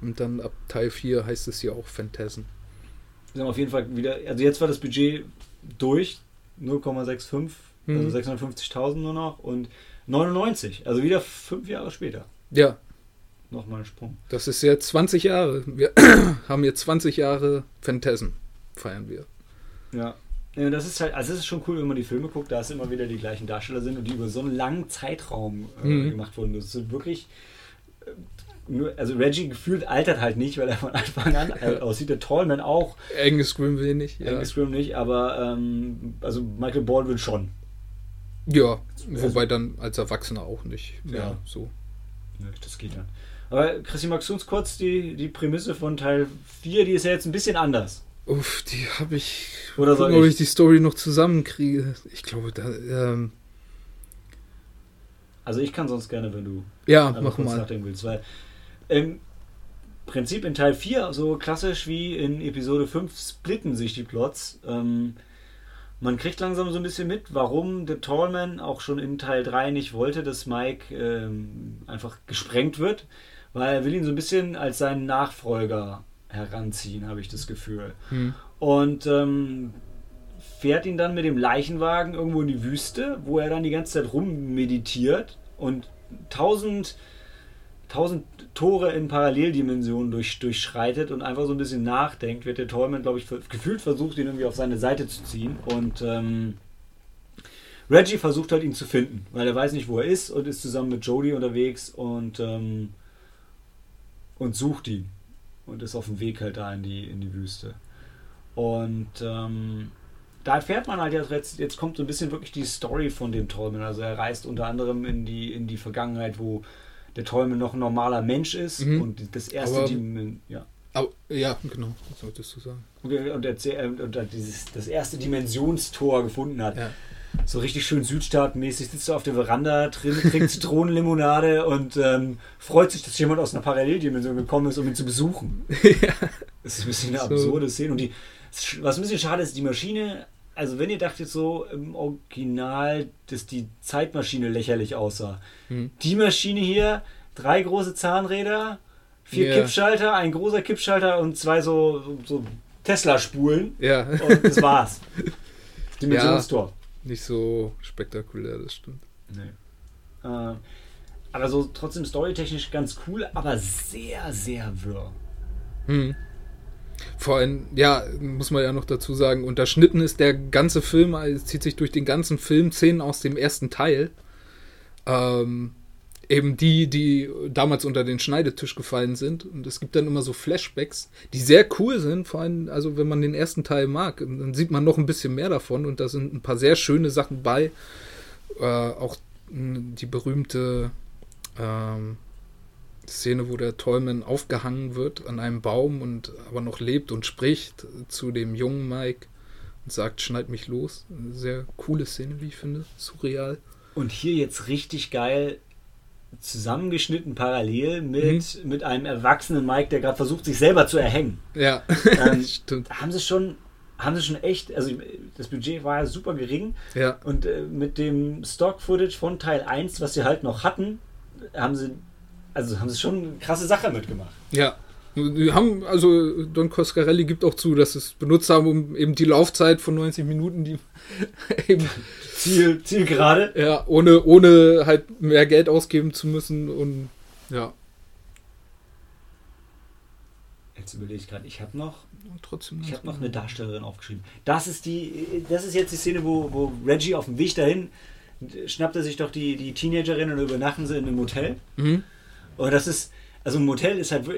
Und dann ab Teil 4 heißt es hier auch Phantasm. Wir haben auf jeden Fall wieder, also jetzt war das Budget durch, 0,65, Mhm. also 650.000 nur noch und 99, also wieder fünf Jahre später. Ja, Nochmal ein Sprung. das ist jetzt 20 Jahre. Wir haben jetzt 20 Jahre Phantasm, feiern wir. Ja. ja. Das ist halt, also es ist schon cool, wenn man die Filme guckt, da es immer wieder die gleichen Darsteller sind und die über so einen langen Zeitraum äh, Mhm. gemacht wurden. Das sind wirklich. äh, Nur, also Reggie gefühlt altert halt nicht, weil er von Anfang an alt aussieht. Der Tallman auch, Angus Grim wenig, ja. Angus Grimm nicht, aber ähm, also Michael Baldwin schon. Ja, wobei dann als Erwachsener auch nicht. Ja, Ja. so. Das geht dann. Aber Christi, magst du uns kurz die, die Prämisse von Teil 4, die ist ja jetzt ein bisschen anders. Uff, die habe ich. Oder soll gucken, ob ich? ich die Story noch zusammenkriege. Ich glaube, da. Ähm, Also ich kann sonst gerne, wenn du ja, mach mal. nachdenken willst, weil im Prinzip in Teil 4, so klassisch wie in Episode 5, splitten sich die Plots. Ähm, man kriegt langsam so ein bisschen mit, warum der Tallman auch schon in Teil 3 nicht wollte, dass Mike ähm, einfach gesprengt wird, weil er will ihn so ein bisschen als seinen Nachfolger heranziehen, habe ich das Gefühl. Hm. Und ähm, fährt ihn dann mit dem Leichenwagen irgendwo in die Wüste, wo er dann die ganze Zeit rummeditiert und tausend, tausend Tore in Paralleldimensionen durch, durchschreitet und einfach so ein bisschen nachdenkt, wird der Tallman, glaube ich, gefühlt versucht, ihn irgendwie auf seine Seite zu ziehen. Und ähm, Reggie versucht halt, ihn zu finden, weil er weiß nicht, wo er ist und ist zusammen mit Jodie unterwegs und, ähm, und sucht ihn. Und ist auf dem Weg halt da in die, in die Wüste. Und ähm, da erfährt man halt jetzt, jetzt kommt so ein bisschen wirklich die Story von dem Tolman. Also er reist unter anderem in die, in die Vergangenheit, wo der Tolman noch ein normaler Mensch ist Mhm. und das erste Aber- Dim ja. Aber, ja, genau, das solltest du sagen. Und, und, und dann dieses, das erste Dimensionstor gefunden hat. Ja. So richtig schön südstaatenmäßig sitzt er auf der Veranda drin, trinkt Zitronenlimonade und ähm, freut sich, dass jemand aus einer Paralleldimension gekommen ist, um ihn zu besuchen. Das ist ein bisschen eine So. absurde Szene. Und die, was ein bisschen schade ist, die Maschine, also wenn ihr dachtet so im Original, dass die Zeitmaschine lächerlich aussah. Hm. Die Maschine hier, drei große Zahnräder, vier Ja. Kippschalter, ein großer Kippschalter und zwei so, so Tesla-Spulen. Ja, Und das war's. Dimensionstor. Nicht so spektakulär, das stimmt. Nee. Äh, aber so trotzdem storytechnisch ganz cool, aber sehr, sehr wirr. Hm. Vor allem, ja, muss man ja noch dazu sagen, unterschnitten ist der ganze Film, es zieht sich durch den ganzen Film Szenen aus dem ersten Teil. Ähm, eben die, die damals unter den Schneidetisch gefallen sind. Und es gibt dann immer so Flashbacks, die sehr cool sind, vor allem, also wenn man den ersten Teil mag, dann sieht man noch ein bisschen mehr davon und da sind ein paar sehr schöne Sachen bei. Äh, auch mh, die berühmte ähm, Szene, wo der Tolman aufgehangen wird an einem Baum und aber noch lebt und spricht zu dem jungen Mike und sagt, schneid mich los. Eine sehr coole Szene, wie ich finde. Surreal. Und hier jetzt richtig geil zusammengeschnitten parallel mit, mit einem erwachsenen Mike, der gerade versucht, sich selber zu erhängen. Ja, Ähm, stimmt. Haben sie schon, haben sie schon echt, also das Budget war ja super gering Ja, und äh, mit dem Stock-Footage von Teil 1, was sie halt noch hatten, haben sie, also haben sie schon eine krasse Sache mitgemacht. ja. Die haben, also Don Coscarelli gibt auch zu, dass sie es benutzt haben, um eben die Laufzeit von 90 Minuten, die eben Ziel, Ziel gerade. Ja, ohne, ohne halt mehr Geld ausgeben zu müssen und ja, Jetzt überlege ich gerade, ich habe noch, trotzdem. ich habe noch eine Darstellerin aufgeschrieben. Das ist die, das ist jetzt die Szene, wo, wo Reggie auf dem Weg dahin schnappt er sich doch die, die Teenagerin und übernachten sie in einem Hotel. Mhm. Und das ist, also ein Motel ist halt,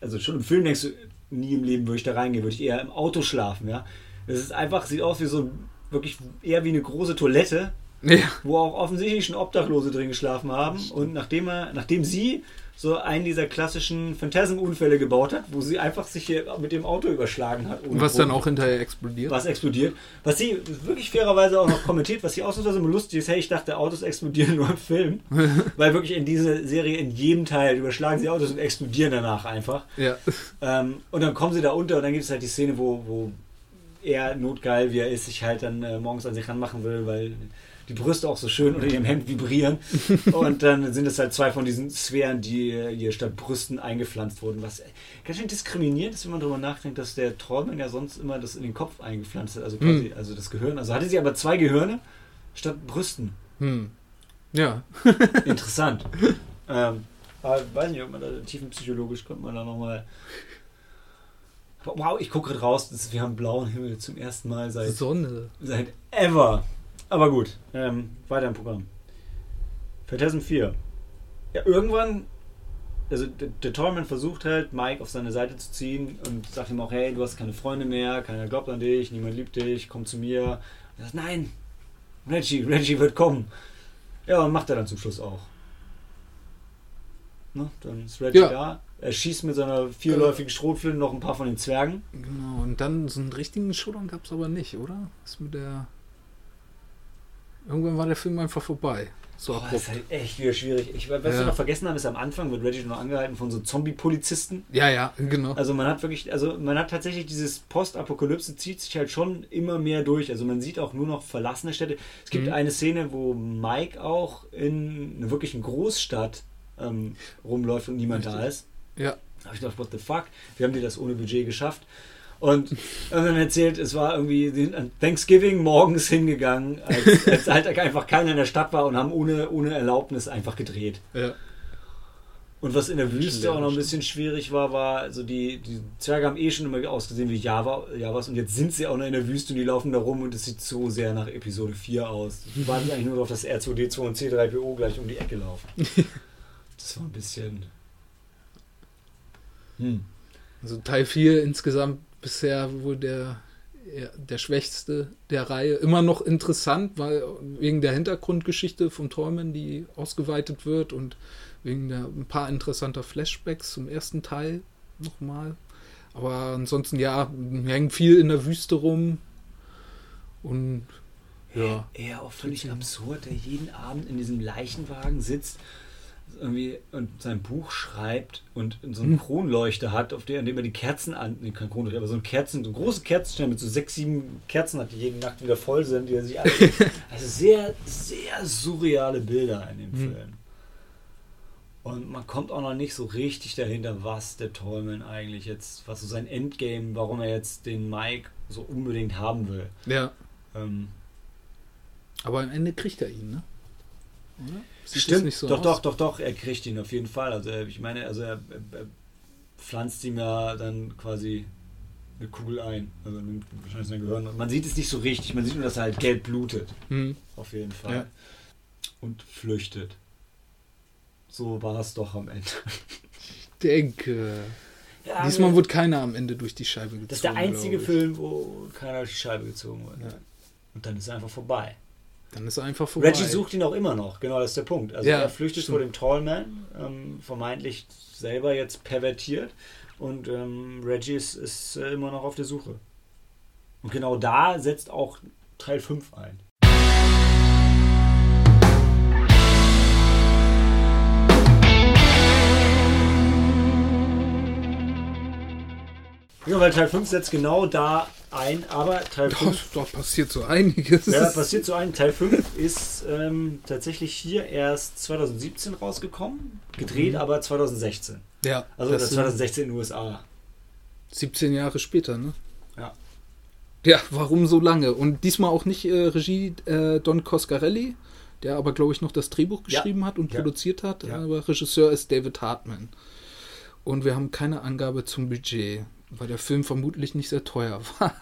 also schon im Film denkst du, nie im Leben würde ich da reingehen, würde ich eher im Auto schlafen, ja. Das ist einfach, sieht aus wie so wirklich eher wie eine große Toilette, Ja. wo auch offensichtlich schon Obdachlose drin geschlafen haben. Und nachdem er, nachdem sie so einen dieser klassischen Phantasm-Unfälle gebaut hat, wo sie einfach sich hier mit dem Auto überschlagen hat. ohne Was dann Grund, auch hinterher explodiert. was explodiert. Was sie wirklich fairerweise auch noch kommentiert, was sie ausnahmsweise immer lustig ist, hey, ich dachte, Autos explodieren nur im Film. Weil wirklich in dieser Serie, in jedem Teil überschlagen sie Autos und explodieren danach einfach. Ja. Ähm, und dann kommen sie da unter und dann gibt es halt die Szene, wo, wo er, notgeil wie er ist, sich halt dann äh, morgens an sich ranmachen will, weil die Brüste auch so schön unter ihrem Hemd vibrieren. und dann sind es halt zwei von diesen Sphären, die ihr statt Brüsten eingepflanzt wurden. Was ganz schön diskriminierend ist, wenn man darüber nachdenkt, dass der Träumen ja sonst immer das in den Kopf eingepflanzt hat. Also quasi, also das Gehirn. Also hatte sie aber zwei Gehirne statt Brüsten. Hm. Ja. Interessant. ähm, aber ich weiß nicht, ob man da tiefenpsychologisch kommt man da nochmal. Wow, ich gucke gerade raus, wir haben blauen Himmel zum ersten Mal seit, Sonne. seit ever. Aber gut, ähm, weiter im Programm. Phantasm 4. Ja, irgendwann, also der, Torment versucht halt, Mike auf seine Seite zu ziehen und sagt ihm auch, hey, du hast keine Freunde mehr, keiner glaubt an dich, niemand liebt dich, komm zu mir. Und er sagt, nein, Reggie, Reggie wird kommen. Ja, und macht er dann zum Schluss auch. Ne? Dann ist Reggie Ja. da. Er schießt mit seiner vierläufigen Schrotflinte noch ein paar von den Zwergen. Genau. Und dann so einen richtigen Showdown gab es aber nicht, oder? Ist mit der. Irgendwann war der Film einfach vorbei. So Boah, ist halt echt wieder schwierig. Ich, was Ja. wir noch vergessen haben, ist am Anfang wird Reggie noch angehalten von so Zombie-Polizisten. Ja, ja, genau. Also man hat wirklich, also man hat tatsächlich dieses Postapokalypse zieht sich halt schon immer mehr durch. Also man sieht auch nur noch verlassene Städte. Es gibt Mhm. eine Szene, wo Mike auch in einer wirklichen Großstadt ähm, rumläuft und niemand da Richtig. ist. Ja. Da habe ich gedacht, what the fuck? Wir haben dir das ohne Budget geschafft. Und irgendwann erzählt, es war irgendwie an Thanksgiving morgens hingegangen, als, als halt einfach keiner in der Stadt war und haben ohne, ohne Erlaubnis einfach gedreht. Ja. Und was in der Wüste auch noch ein bisschen schwierig war, war, also die, die Zwerge haben eh schon immer ausgesehen wie Java, Javas und jetzt sind sie auch noch in der Wüste und die laufen da rum und es sieht so sehr nach Episode 4 aus. Die warten eigentlich nur darauf, dass R2D2 und C3PO gleich um die Ecke laufen. Das war ein bisschen. Hm. Also Teil 4 insgesamt bisher wohl der, ja, der schwächste der Reihe. Immer noch interessant, weil wegen der Hintergrundgeschichte vom Tormen, die ausgeweitet wird und wegen der ein paar interessanter Flashbacks zum ersten Teil nochmal. Aber ansonsten ja, wir hängen viel in der Wüste rum und ja. Eher auch völlig absurd, der jeden Abend in diesem Leichenwagen sitzt irgendwie und sein Buch schreibt und so einen Hm. Kronleuchter hat, auf der, an dem er die Kerzen an, nee, kein Kronleuchter, aber so ein Kerzen, so ein große Kerzenständer mit so sechs, sieben Kerzen hat, die jede Nacht wieder voll sind, die er sich alle, also sehr, sehr surreale Bilder in dem Hm. Film. Und man kommt auch noch nicht so richtig dahinter, was der Tolman eigentlich jetzt, was so sein Endgame, warum er jetzt den Mike so unbedingt haben will. Ja. Ähm, Aber am Ende kriegt er ihn, ne? Oder? Sieht das Stimmt, nicht so doch, aus? doch, doch, doch, er kriegt ihn auf jeden Fall. Also er- ich meine, also er, er, er pflanzt ihm ja dann quasi eine Kugel ein. Also nimmt wahrscheinlich sein Gehirn. Und man sieht es nicht so richtig, man sieht nur, dass er halt gelb blutet. Hm. Auf jeden Fall. Ja. Und flüchtet. So war es doch am Ende. Denke. Ja, Diesmal wurde keiner am Ende durch die Scheibe gezogen. das ist der einzige ich. Film, wo keiner durch die Scheibe gezogen wurde. Ja. Und dann ist er einfach vorbei. Dann ist er einfach vorbei. Reggie sucht ihn auch immer noch, genau das ist der Punkt. Also Ja, er flüchtet stimmt. vor dem Tallman, ähm, vermeintlich selber jetzt pervertiert und ähm, Reggie ist, ist äh, immer noch auf der Suche. Und genau da setzt auch Teil 5 ein. Ja, weil Teil 5 setzt genau da ein, aber Teil 5 Da, da passiert so einiges. ja, passiert so ein. Teil 5 ist ähm, tatsächlich hier erst 2017 rausgekommen, gedreht Mhm. aber 2016. Ja, Also das das sind 2016 in den USA. 17 Jahre später, ne? Ja. Ja, warum so lange? Und diesmal auch nicht äh, Regie äh, Don Coscarelli, der aber, glaube ich, noch das Drehbuch Ja. geschrieben hat und Ja. produziert hat. Ja. Aber Regisseur ist David Hartman. Und wir haben keine Angabe zum Budget, weil der Film vermutlich nicht sehr teuer war.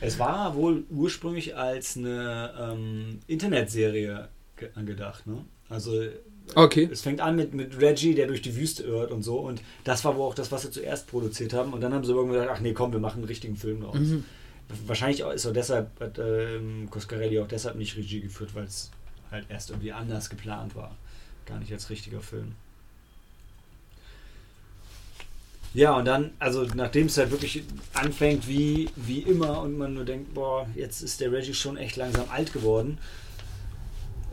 Es war wohl ursprünglich als eine ähm, Internetserie angedacht. Ne? Also Okay. es fängt an mit, mit Reggie, der durch die Wüste irrt und so. Und das war wohl auch das, was sie zuerst produziert haben. Und dann haben sie irgendwann gesagt, ach nee, komm, wir machen einen richtigen Film draus. Mhm. Wahrscheinlich ist auch deshalb, hat ähm, Coscarelli auch deshalb nicht Regie geführt, weil es halt erst irgendwie anders geplant war. Gar nicht als richtiger Film. Ja, und dann, also nachdem es halt wirklich anfängt wie, wie immer und man nur denkt, boah, jetzt ist der Reggie schon echt langsam alt geworden,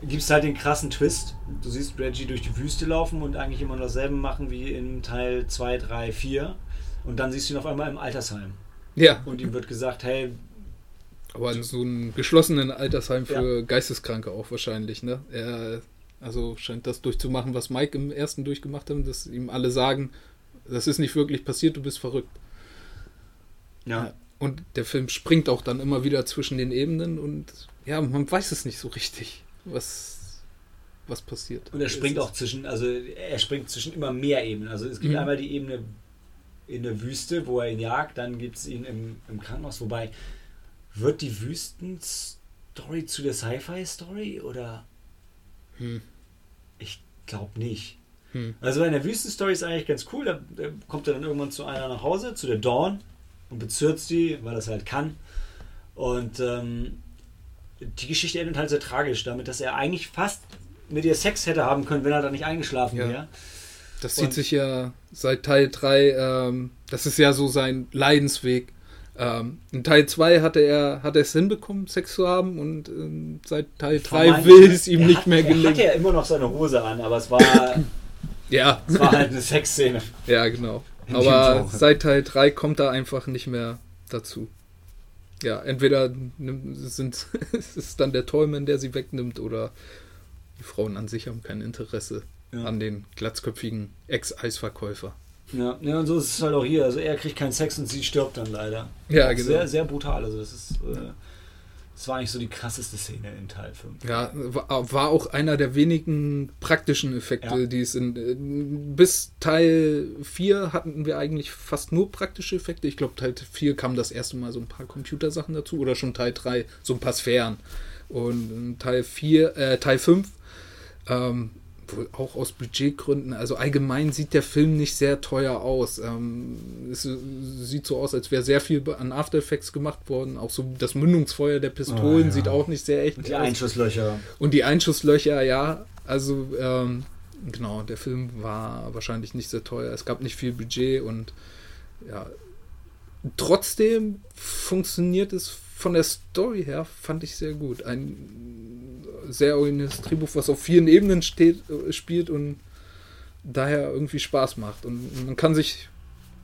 gibt es halt den krassen Twist. Du siehst Reggie durch die Wüste laufen und eigentlich immer dasselbe machen wie in Teil 2, 3, 4. Und dann siehst du ihn auf einmal im Altersheim. Ja, Und ihm wird gesagt, hey, aber in so einem geschlossenen Altersheim für Geisteskranke auch wahrscheinlich, ne? Er also scheint das durchzumachen, was Mike im ersten durchgemacht hat, dass ihm alle sagen, das ist nicht wirklich passiert, du bist verrückt. ja, Und der Film springt auch dann immer wieder zwischen den Ebenen und ja, man weiß es nicht so richtig, was, was passiert. Und er springt auch zwischen, also er springt zwischen immer mehr Ebenen. Also es gibt Mhm. einmal die Ebene in der Wüste, wo er ihn jagt, dann gibt es ihn im, im Krankenhaus. Wobei, wird die Wüsten-Story zu der Sci-Fi-Story oder? Hm. Ich glaube nicht. Hm. Also in der Wüsten-Story ist eigentlich ganz cool. Da, da kommt er dann irgendwann zu einer nach Hause, zu der Dawn und bezirzt die, weil er es halt kann. Und ähm, die Geschichte endet halt sehr tragisch damit, dass er eigentlich fast mit ihr Sex hätte haben können, wenn er da nicht eingeschlafen Ja. wäre. Das zieht Und- sich ja seit Teil 3, ähm, das ist ja so sein Leidensweg. Ähm, in Teil 2 hatte er, hat er es hinbekommen, Sex zu haben und ähm, seit Teil 3 Vermeintlich- will es ihm er nicht hat, mehr Er gelingen. hatte ja immer noch seine Hose an, aber es war, Ja, es war halt eine Sexszene. ja, genau. Aber seit Teil 3 kommt er einfach nicht mehr dazu. Ja, entweder sind, es ist dann der Tollman, der sie wegnimmt, oder die Frauen an sich haben kein Interesse Ja. an den glatzköpfigen Ex-Eisverkäufer. Ja, ja, und so ist es halt auch hier. Also er kriegt keinen Sex und sie stirbt dann leider. Ja, genau. Sehr, sehr brutal. Also das ist, äh, das war eigentlich so die krasseste Szene in Teil 5. Ja, war auch einer der wenigen praktischen Effekte, Ja. die es in. äh, Bis Teil 4 hatten wir eigentlich fast nur praktische Effekte. Ich glaube, Teil 4 kam das erste Mal so ein paar Computersachen dazu oder schon Teil 3 so ein paar Sphären. Und Teil 4, äh, Teil 5, ähm, wohl auch aus Budgetgründen, also allgemein sieht der Film nicht sehr teuer aus. Ähm, es sieht so aus, als wäre sehr viel an After Effects gemacht worden. Auch so das Mündungsfeuer der Pistolen Oh, ja. sieht auch nicht sehr echt Und die aus. Einschusslöcher. Und die Einschusslöcher, ja, also ähm, genau, der Film war wahrscheinlich nicht sehr teuer. Es gab nicht viel Budget und ja, trotzdem funktioniert es von der Story her, fand ich sehr gut. Ein sehr originelles Drehbuch, was auf vielen Ebenen steht, äh, spielt und daher irgendwie Spaß macht. Und man kann sich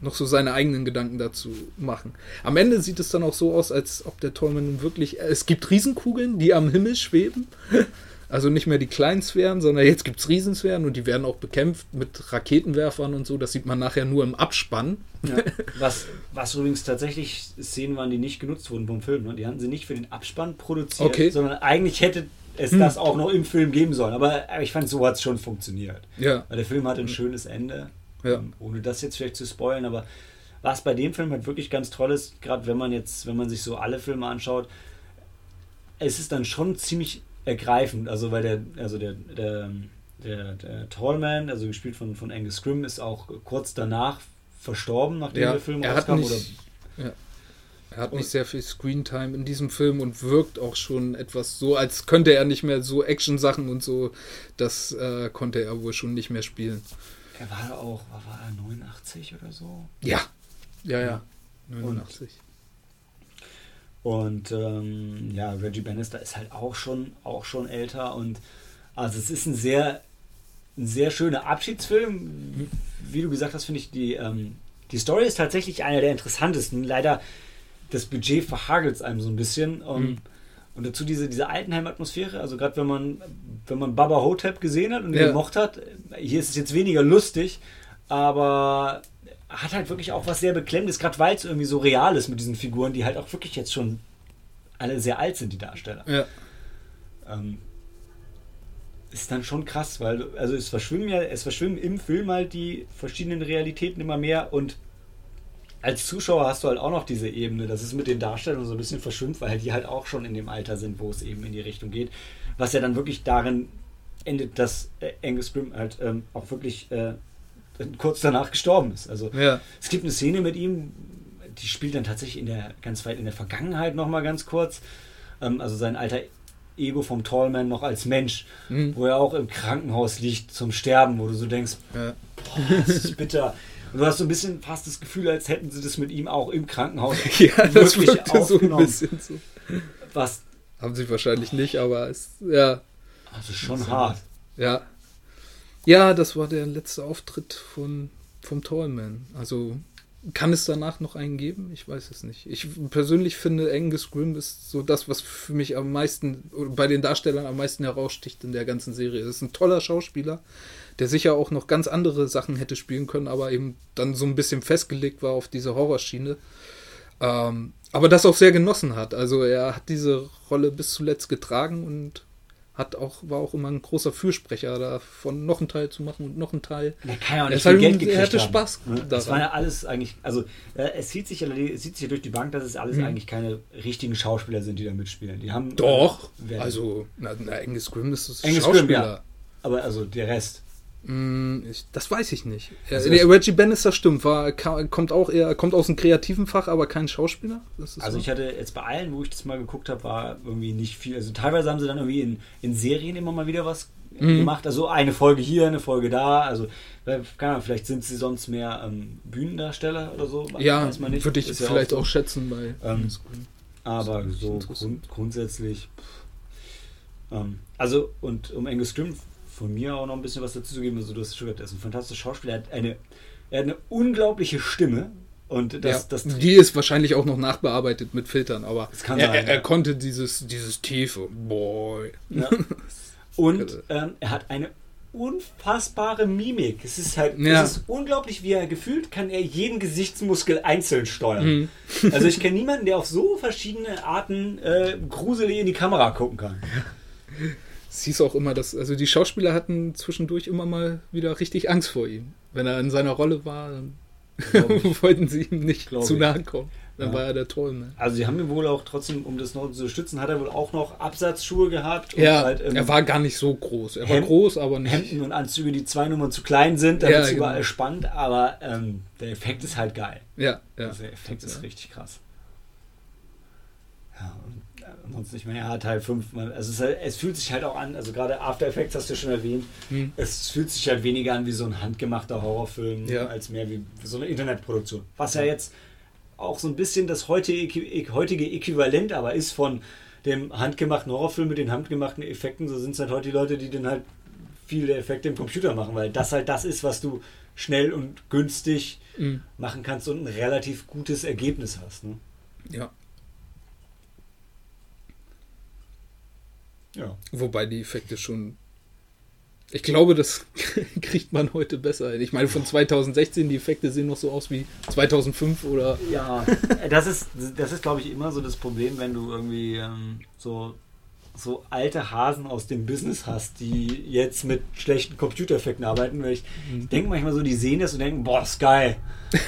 noch so seine eigenen Gedanken dazu machen. Am Ende sieht es dann auch so aus, als ob der Tollman nun wirklich. Es gibt Riesenkugeln, die am Himmel schweben. Also nicht mehr die kleinen Sphären, sondern jetzt gibt es Riesensphären und die werden auch bekämpft mit Raketenwerfern und so. Das sieht man nachher nur im Abspann. Ja. Was, was übrigens tatsächlich Szenen waren, die nicht genutzt wurden vom Film. Ne? Die hatten sie nicht für den Abspann produziert, Okay. sondern eigentlich hätte es Hm. das auch noch im Film geben sollen. Aber ich fand, so hat es schon funktioniert. Ja, Weil der Film hatte ein schönes Ende. Ja. Ähm, Ohne das jetzt vielleicht zu spoilen, aber was bei dem Film halt wirklich ganz toll ist, gerade wenn man jetzt, wenn man sich so alle Filme anschaut, es ist dann schon ziemlich ergreifend. Also weil der, also der, der, der, der Tallman, also gespielt von, von Angus Scrimm, ist auch kurz danach verstorben, nachdem Ja, der Film er hat rauskam. nicht- er hat nicht sehr viel Screentime in diesem Film und wirkt auch schon etwas so, als könnte er nicht mehr so Action-Sachen und so. Das äh, konnte er wohl schon nicht mehr spielen. er war auch, war, er 89 oder so? Ja, ja, ja. 89. Und ähm, ja, Reggie Bannister ist halt auch schon, auch schon älter und also es ist ein sehr, ein sehr schöner Abschiedsfilm. Wie du gesagt hast, finde ich, die, ähm, die Story ist tatsächlich einer der interessantesten. Leider das Budget verhagelt es einem so ein bisschen. Um, Mhm. Und dazu diese, diese Altenheim-Atmosphäre, also gerade wenn man, wenn man Baba Hotep gesehen hat und Ja. gemocht hat, hier ist es jetzt weniger lustig, aber hat halt wirklich auch was sehr Beklemmendes, gerade weil es irgendwie so real ist mit diesen Figuren, die halt auch wirklich jetzt schon alle sehr alt sind, die Darsteller. Ja, Ähm, ist dann schon krass, weil also es verschwimmen ja, es verschwimmen im Film halt die verschiedenen Realitäten immer mehr und als Zuschauer hast du halt auch noch diese Ebene, dass es mit den Darstellern so ein bisschen verschwimmt, weil die halt auch schon in dem Alter sind, wo es eben in die Richtung geht. Was ja dann wirklich darin endet, dass äh, Angus Grimm halt ähm, auch wirklich äh, kurz danach gestorben ist. Also Ja. es gibt eine Szene mit ihm, die spielt dann tatsächlich in der ganz weit in der Vergangenheit noch mal ganz kurz. Ähm, also sein alter Ego vom Tallman noch als Mensch, Mhm. wo er auch im Krankenhaus liegt zum Sterben, wo du so denkst, Ja. boah, das ist bitter. Und du hast so ein bisschen fast das Gefühl, als hätten sie das mit ihm auch im Krankenhaus ja, das wirklich wirkte so ein aufgenommen. bisschen so. Was Haben sie wahrscheinlich nicht, aber es, ja, also schon hart. ja. Ja, das war der letzte Auftritt von, vom Tallman. Also kann es danach noch einen geben? Ich weiß es nicht. Ich persönlich finde, Angus Grimm ist so das, was für mich am meisten, bei den Darstellern am meisten heraussticht in der ganzen Serie. Es ist ein toller Schauspieler, der sicher auch noch ganz andere Sachen hätte spielen können, aber eben dann so ein bisschen festgelegt war auf diese Horrorschiene. Ähm, aber das auch sehr genossen hat. Also er hat diese Rolle bis zuletzt getragen und hat auch, war auch immer ein großer Fürsprecher davon, noch einen Teil zu machen und noch einen Teil. Er kann ja auch Er nicht viel halt- Geld er gekriegt hatte haben. Spaß daran. Das war ja alles eigentlich, also äh, es sieht sich ja es sieht sich ja durch die Bank, dass es alles Mhm. eigentlich keine richtigen Schauspieler sind, die da mitspielen. Die haben Doch, Wer- also na, na, Angus Grimm ist das Angus Grimm, Schauspieler. ja. aber also der Rest. Ich, das weiß ich nicht. Also das- Reggie Bannister stimmt, war, kommt auch eher, kommt aus dem kreativen Fach, aber kein Schauspieler. Also so. ich hatte jetzt bei allen, wo ich das mal geguckt habe, war irgendwie nicht viel. Also teilweise haben sie dann irgendwie in, in Serien immer mal wieder was Mhm. gemacht. Also eine Folge hier, eine Folge da. Also äh, keine Ahnung, vielleicht sind sie sonst mehr ähm, Bühnendarsteller oder so. ja, würde ich ja vielleicht so. auch, schätzen bei Ähm. Aber so grund, grundsätzlich. pff, ähm, also, und um Angus Grimm von mir auch noch ein bisschen was dazu zu geben, also du hast schon gesagt, er ist ein fantastischer Schauspieler, er hat eine, er hat eine unglaubliche Stimme. Und das, ja, das die ist wahrscheinlich auch noch nachbearbeitet mit Filtern, aber er, er, er ja. konnte dieses, dieses tiefe Boy. Ja. Und ähm, er hat eine unfassbare Mimik. Es ist halt, Ja. es ist unglaublich, wie er gefühlt kann er jeden Gesichtsmuskel einzeln steuern. Mhm. Also ich kenne niemanden, der auf so verschiedene Arten äh, gruselig in die Kamera gucken kann. Es hieß auch immer, dass, also die Schauspieler hatten zwischendurch immer mal wieder richtig Angst vor ihm. Wenn er in seiner Rolle war, dann wollten sie ihm nicht Glaub zu nahe kommen. Dann Ja. war er der Tollman. Also sie haben ihn wohl auch trotzdem, um das noch zu stützen, hat er wohl auch noch Absatzschuhe gehabt. Ja, halt, ähm, er war gar nicht so groß. Er war Hemd- groß, aber nicht. Hemden und Anzüge, die zwei Nummern zu klein sind, damit Ja, es genau. überall spannt. Aber ähm, der Effekt ist halt geil. Ja, ja. Also der Effekt ist richtig krass. Ja, und ansonsten, ich meine, ja, Teil 5, man, also es, halt, es fühlt sich halt auch an, also gerade After Effects hast du ja schon erwähnt, Hm. es fühlt sich halt weniger an wie so ein handgemachter Horrorfilm, Ja. als mehr wie so eine Internetproduktion. Was ja jetzt auch so ein bisschen das heutige, heutige Äquivalent aber ist von dem handgemachten Horrorfilm mit den handgemachten Effekten, so sind es halt heute die Leute, die dann halt viele Effekte im Computer machen, weil das halt das ist, was du schnell und günstig Mhm. machen kannst und ein relativ gutes Ergebnis hast. Ne? ja. Ja. Wobei die Effekte schon. Ich glaube, das kriegt man heute besser hin. Ich meine, von 2016, die Effekte sehen noch so aus wie 2005 oder. Ja, das ist, das ist glaube ich, immer so das Problem, wenn du irgendwie ähm, so, so alte Hasen aus dem Business hast, die jetzt mit schlechten Computereffekten arbeiten. Weil ich Mhm. denke manchmal so, die sehen das und denken, boah, ist geil.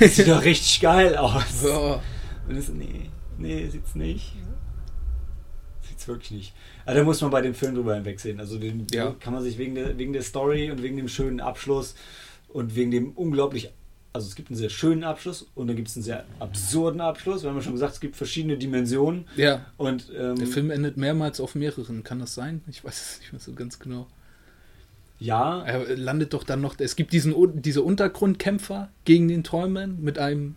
Das sieht doch richtig geil aus. Ja, Und das, nee, nee, sieht's nicht. Sieht's wirklich nicht. Aber da muss man bei dem Film drüber hinwegsehen. Also den Ja. kann man sich wegen der, wegen der Story und wegen dem schönen Abschluss und wegen dem unglaublich. Also es gibt einen sehr schönen Abschluss und dann gibt es einen sehr absurden Abschluss. Wir haben ja schon gesagt, es gibt verschiedene Dimensionen. ja. Und ähm, Der Film endet mehrmals auf mehreren. Kann das sein? Ich weiß es nicht mehr so ganz genau. ja, Er landet doch dann noch. Es gibt diesen, diese Untergrundkämpfer gegen den Tollman mit einem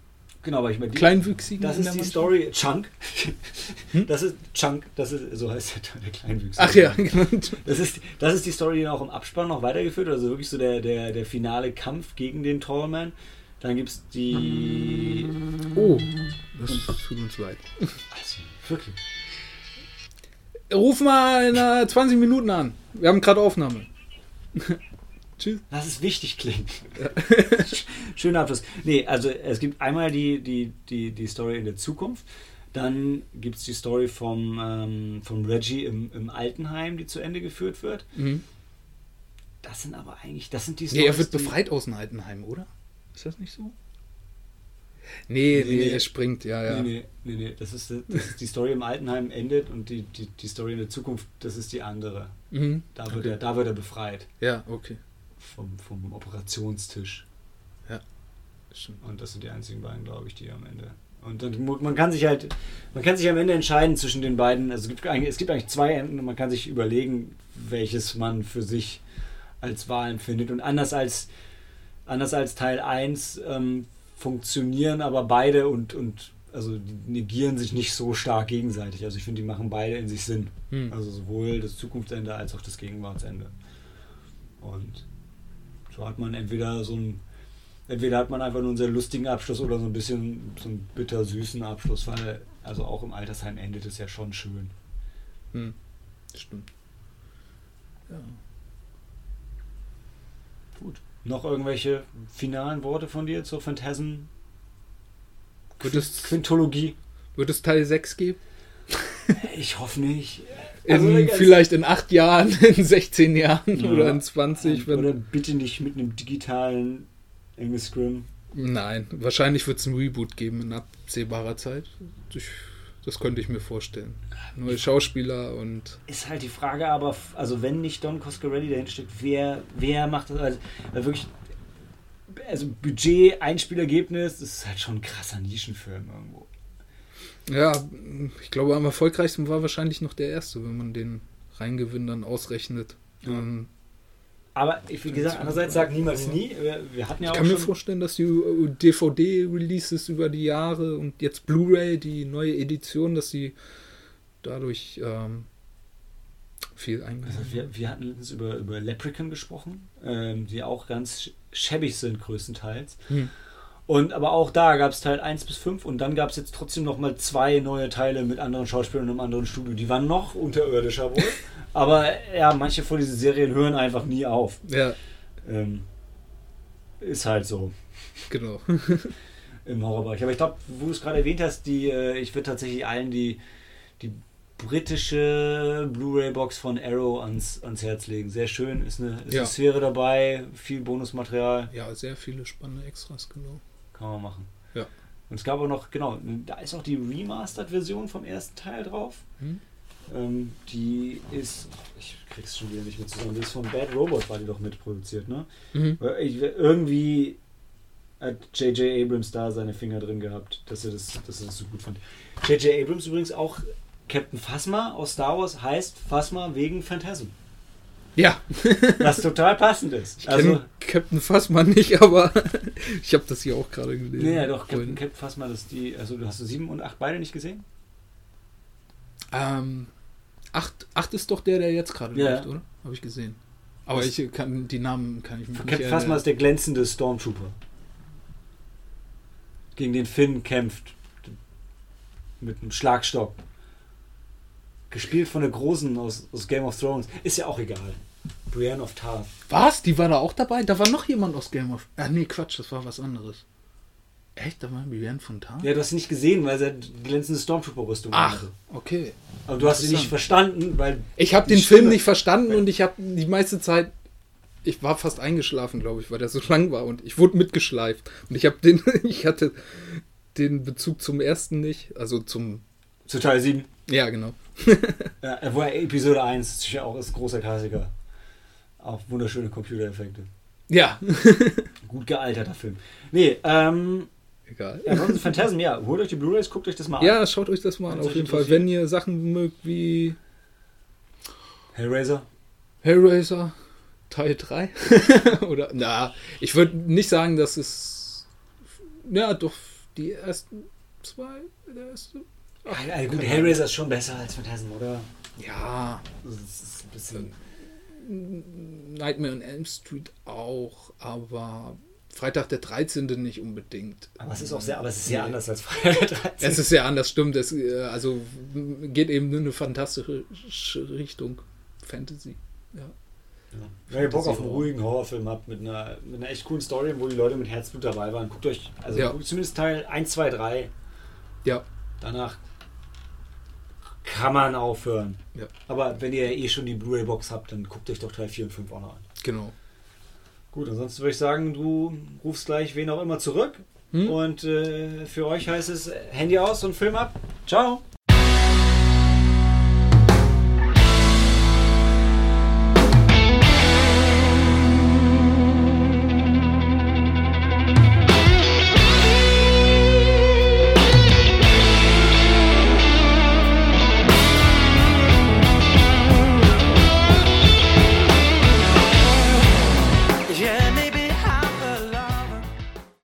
genau, aber ich meine, Kleinwüchsigen. das ist die Mannschaft. Story. Chunk. Hm? Das ist Chunk, das ist, so heißt der, der Kleinwüchsige. Ach ja, genau. Das ist, das ist die Story, die auch im Abspann noch weitergeführt. Also wirklich so der, der, der finale Kampf gegen den Tallman. Dann gibt es die. Oh, das tut uns leid. Also, wirklich. Ruf mal in äh, 20 Minuten an. Wir haben gerade Aufnahme. Tschüss. Lass es wichtig klingen. Schöner Abschluss. Nee, also es gibt einmal die, die, die, die Story in der Zukunft. Dann gibt es die Story vom, ähm, vom Reggie im, im Altenheim, die zu Ende geführt wird. Mhm. Das sind aber eigentlich, das sind die Nee, er wird befreit aus dem Altenheim, oder? Ist das nicht so? Nee, Nee, nee, nee. er springt, ja, ja. Nee, nee, nee, nee. Das ist, das ist die Story im Altenheim endet und die, die, die Story in der Zukunft, das ist die andere. Mhm. Da wird, Okay. er, da wird er befreit Ja, okay. Vom, vom Operationstisch. Stimmt. Und das sind die einzigen beiden, glaube ich, die am Ende. Und dann, man kann sich halt, man kann sich am Ende entscheiden zwischen den beiden. Also es gibt eigentlich, es gibt eigentlich zwei Enden und man kann sich überlegen, welches man für sich als Wahl empfindet. Und anders als, anders als Teil 1 ähm, funktionieren aber beide und, und also die negieren sich nicht so stark gegenseitig. Also ich finde, die machen beide in sich Sinn. Hm. Also sowohl das Zukunftsende als auch das Gegenwartsende. Und so hat man entweder so ein, entweder hat man einfach nur einen sehr lustigen Abschluss oder so ein bisschen so einen bitter-süßen Abschluss, weil also auch im Altersheim endet es ja schon schön. Hm. Stimmt. Ja. Gut. Noch irgendwelche finalen Worte von dir zur Phantasm Wird es, Quintologie? wird es Teil 6 geben? Ich hoffe nicht. In, Also, ganz- vielleicht in 8 Jahren, in 16 Jahren Ja. oder in 20. Wenn, Oder bitte nicht mit einem digitalen English Scrim. Nein, wahrscheinlich wird es ein Reboot geben in absehbarer Zeit. Ich, das könnte ich mir vorstellen. Neue Schauspieler und Ist halt die Frage, aber also wenn nicht Don Coscarelli dahinter steckt, wer, wer macht das? Also, weil wirklich, also Budget, Einspielergebnis, das ist halt schon ein krasser Nischenfilm irgendwo. Ja, ich glaube am erfolgreichsten war wahrscheinlich noch der erste, wenn man den Reingewinn dann ausrechnet. Ja. Ähm, Aber ich, wie gesagt, andererseits sagt niemals nie. Wir, hatten ja ich auch kann mir vorstellen, dass die DVD-Releases über die Jahre und jetzt Blu-ray, die neue Edition, dass sie dadurch ähm, viel also eingesetzt wir, wir hatten letztens über, über Leprechaun gesprochen, ähm, die auch ganz sch- schäbig sind größtenteils. hm. Und aber auch da gab es Teil 1 bis 5 und dann gab es jetzt trotzdem noch mal zwei neue Teile mit anderen Schauspielern und einem anderen Studio. Die waren noch unterirdischer wohl. aber ja, manche von diesen Serien hören einfach nie auf. Ja, Ähm, ist halt so genau. im Horrorbereich. Aber ich glaube, wo du es gerade erwähnt hast, die, äh, ich würde tatsächlich allen die, die britische Blu-ray-Box von Arrow ans, ans Herz legen. Sehr schön, ist eine, ist Ja. eine Sphäre dabei, viel Bonusmaterial. Ja, sehr viele spannende Extras, genau. Kann man machen. Ja. Und es gab auch noch, genau, da ist auch die Remastered-Version vom ersten Teil drauf. Hm? Ähm, die ist, ich krieg's schon wieder nicht mehr zusammen, die ist von Bad Robot, war die doch mitproduziert, ne? Mhm. Ich- Irgendwie hat J.J. Abrams da seine Finger drin gehabt, dass er das, dass er das so gut fand. J.J. Abrams übrigens auch Captain Phasma aus Star Wars heißt Phasma wegen Phantasm. Ja, Was total passend ist. ich Also, Captain Fassmann nicht, aber ich habe das hier auch gerade gelesen. ja, doch, Captain. Captain das ist die, also du hast du sieben und acht beide nicht gesehen? Ähm, acht, acht ist doch der, der jetzt gerade Ja. läuft, oder? Habe ich gesehen. Aber ich kann die Namen kann ich mir nicht Captain erinnern. ist der glänzende Stormtrooper. Gegen den Finn kämpft. Mit einem Schlagstock. Gespielt von der Großen aus, aus Game of Thrones. Ist ja auch egal. Brienne of Tarth. Was? Die war da auch dabei? Da war noch jemand aus Game of. Ah, nee, Quatsch, das war was anderes. Echt? Da war Brienne von Tarth? Ja, du hast sie nicht gesehen, weil sie glänzende Stormtrooper-Rüstung Ach, hatte. okay. Aber du hast sie nicht verstanden, weil. Ich habe den Stimme- Film nicht verstanden und ich habe die meiste Zeit. Ich war fast eingeschlafen, glaube ich, weil der so lang war und ich wurde mitgeschleift. Und ich habe den, ich hatte den Bezug zum ersten nicht, also zum, Zu Teil 7. ja genau. Ja, Episode 1 ist ja auch ist ein großer Klassiker. Auch wunderschöne Computereffekte. Ja, Gut gealterter Film. Nee, ähm. egal. Ja, ansonsten Phantasm, ja. Holt euch die Blu-Rays, guckt euch das mal an. Ja, schaut euch das mal an, auf jeden Fall. Wenn ihr Sachen mögt wie Hellraiser. Hellraiser Teil 3. Oder, na, ich würde nicht sagen, dass es. Ja, doch, die ersten zwei, der erste. Ach, Ja, gut, Hellraiser ist schon besser als Phantasm, oder? Ja, Das ist ein bisschen. Nightmare on Elm Street auch, aber Freitag der 13. nicht unbedingt. Aber es ist auch sehr, aber es ist sehr Nee. anders als Freitag der 13. Es ist sehr anders, stimmt. Es äh, also geht eben in eine fantastische Richtung. Fantasy. Ja. Ja. Wenn ihr Bock auf einen ruhigen Horrorfilm habt, mit einer, mit einer echt coolen Story, wo die Leute mit Herzblut dabei waren, guckt euch, also Ja. guckt zumindest Teil 1, 2, 3. Ja. Danach kann man aufhören. Ja. Aber wenn ihr eh schon die Blu-ray-Box habt, dann guckt euch doch Teil 4 und 5 auch noch an. Genau. Gut, ansonsten würde ich sagen, du rufst gleich wen auch immer zurück. Hm? Und äh, für euch heißt es Handy aus und Film ab. Ciao.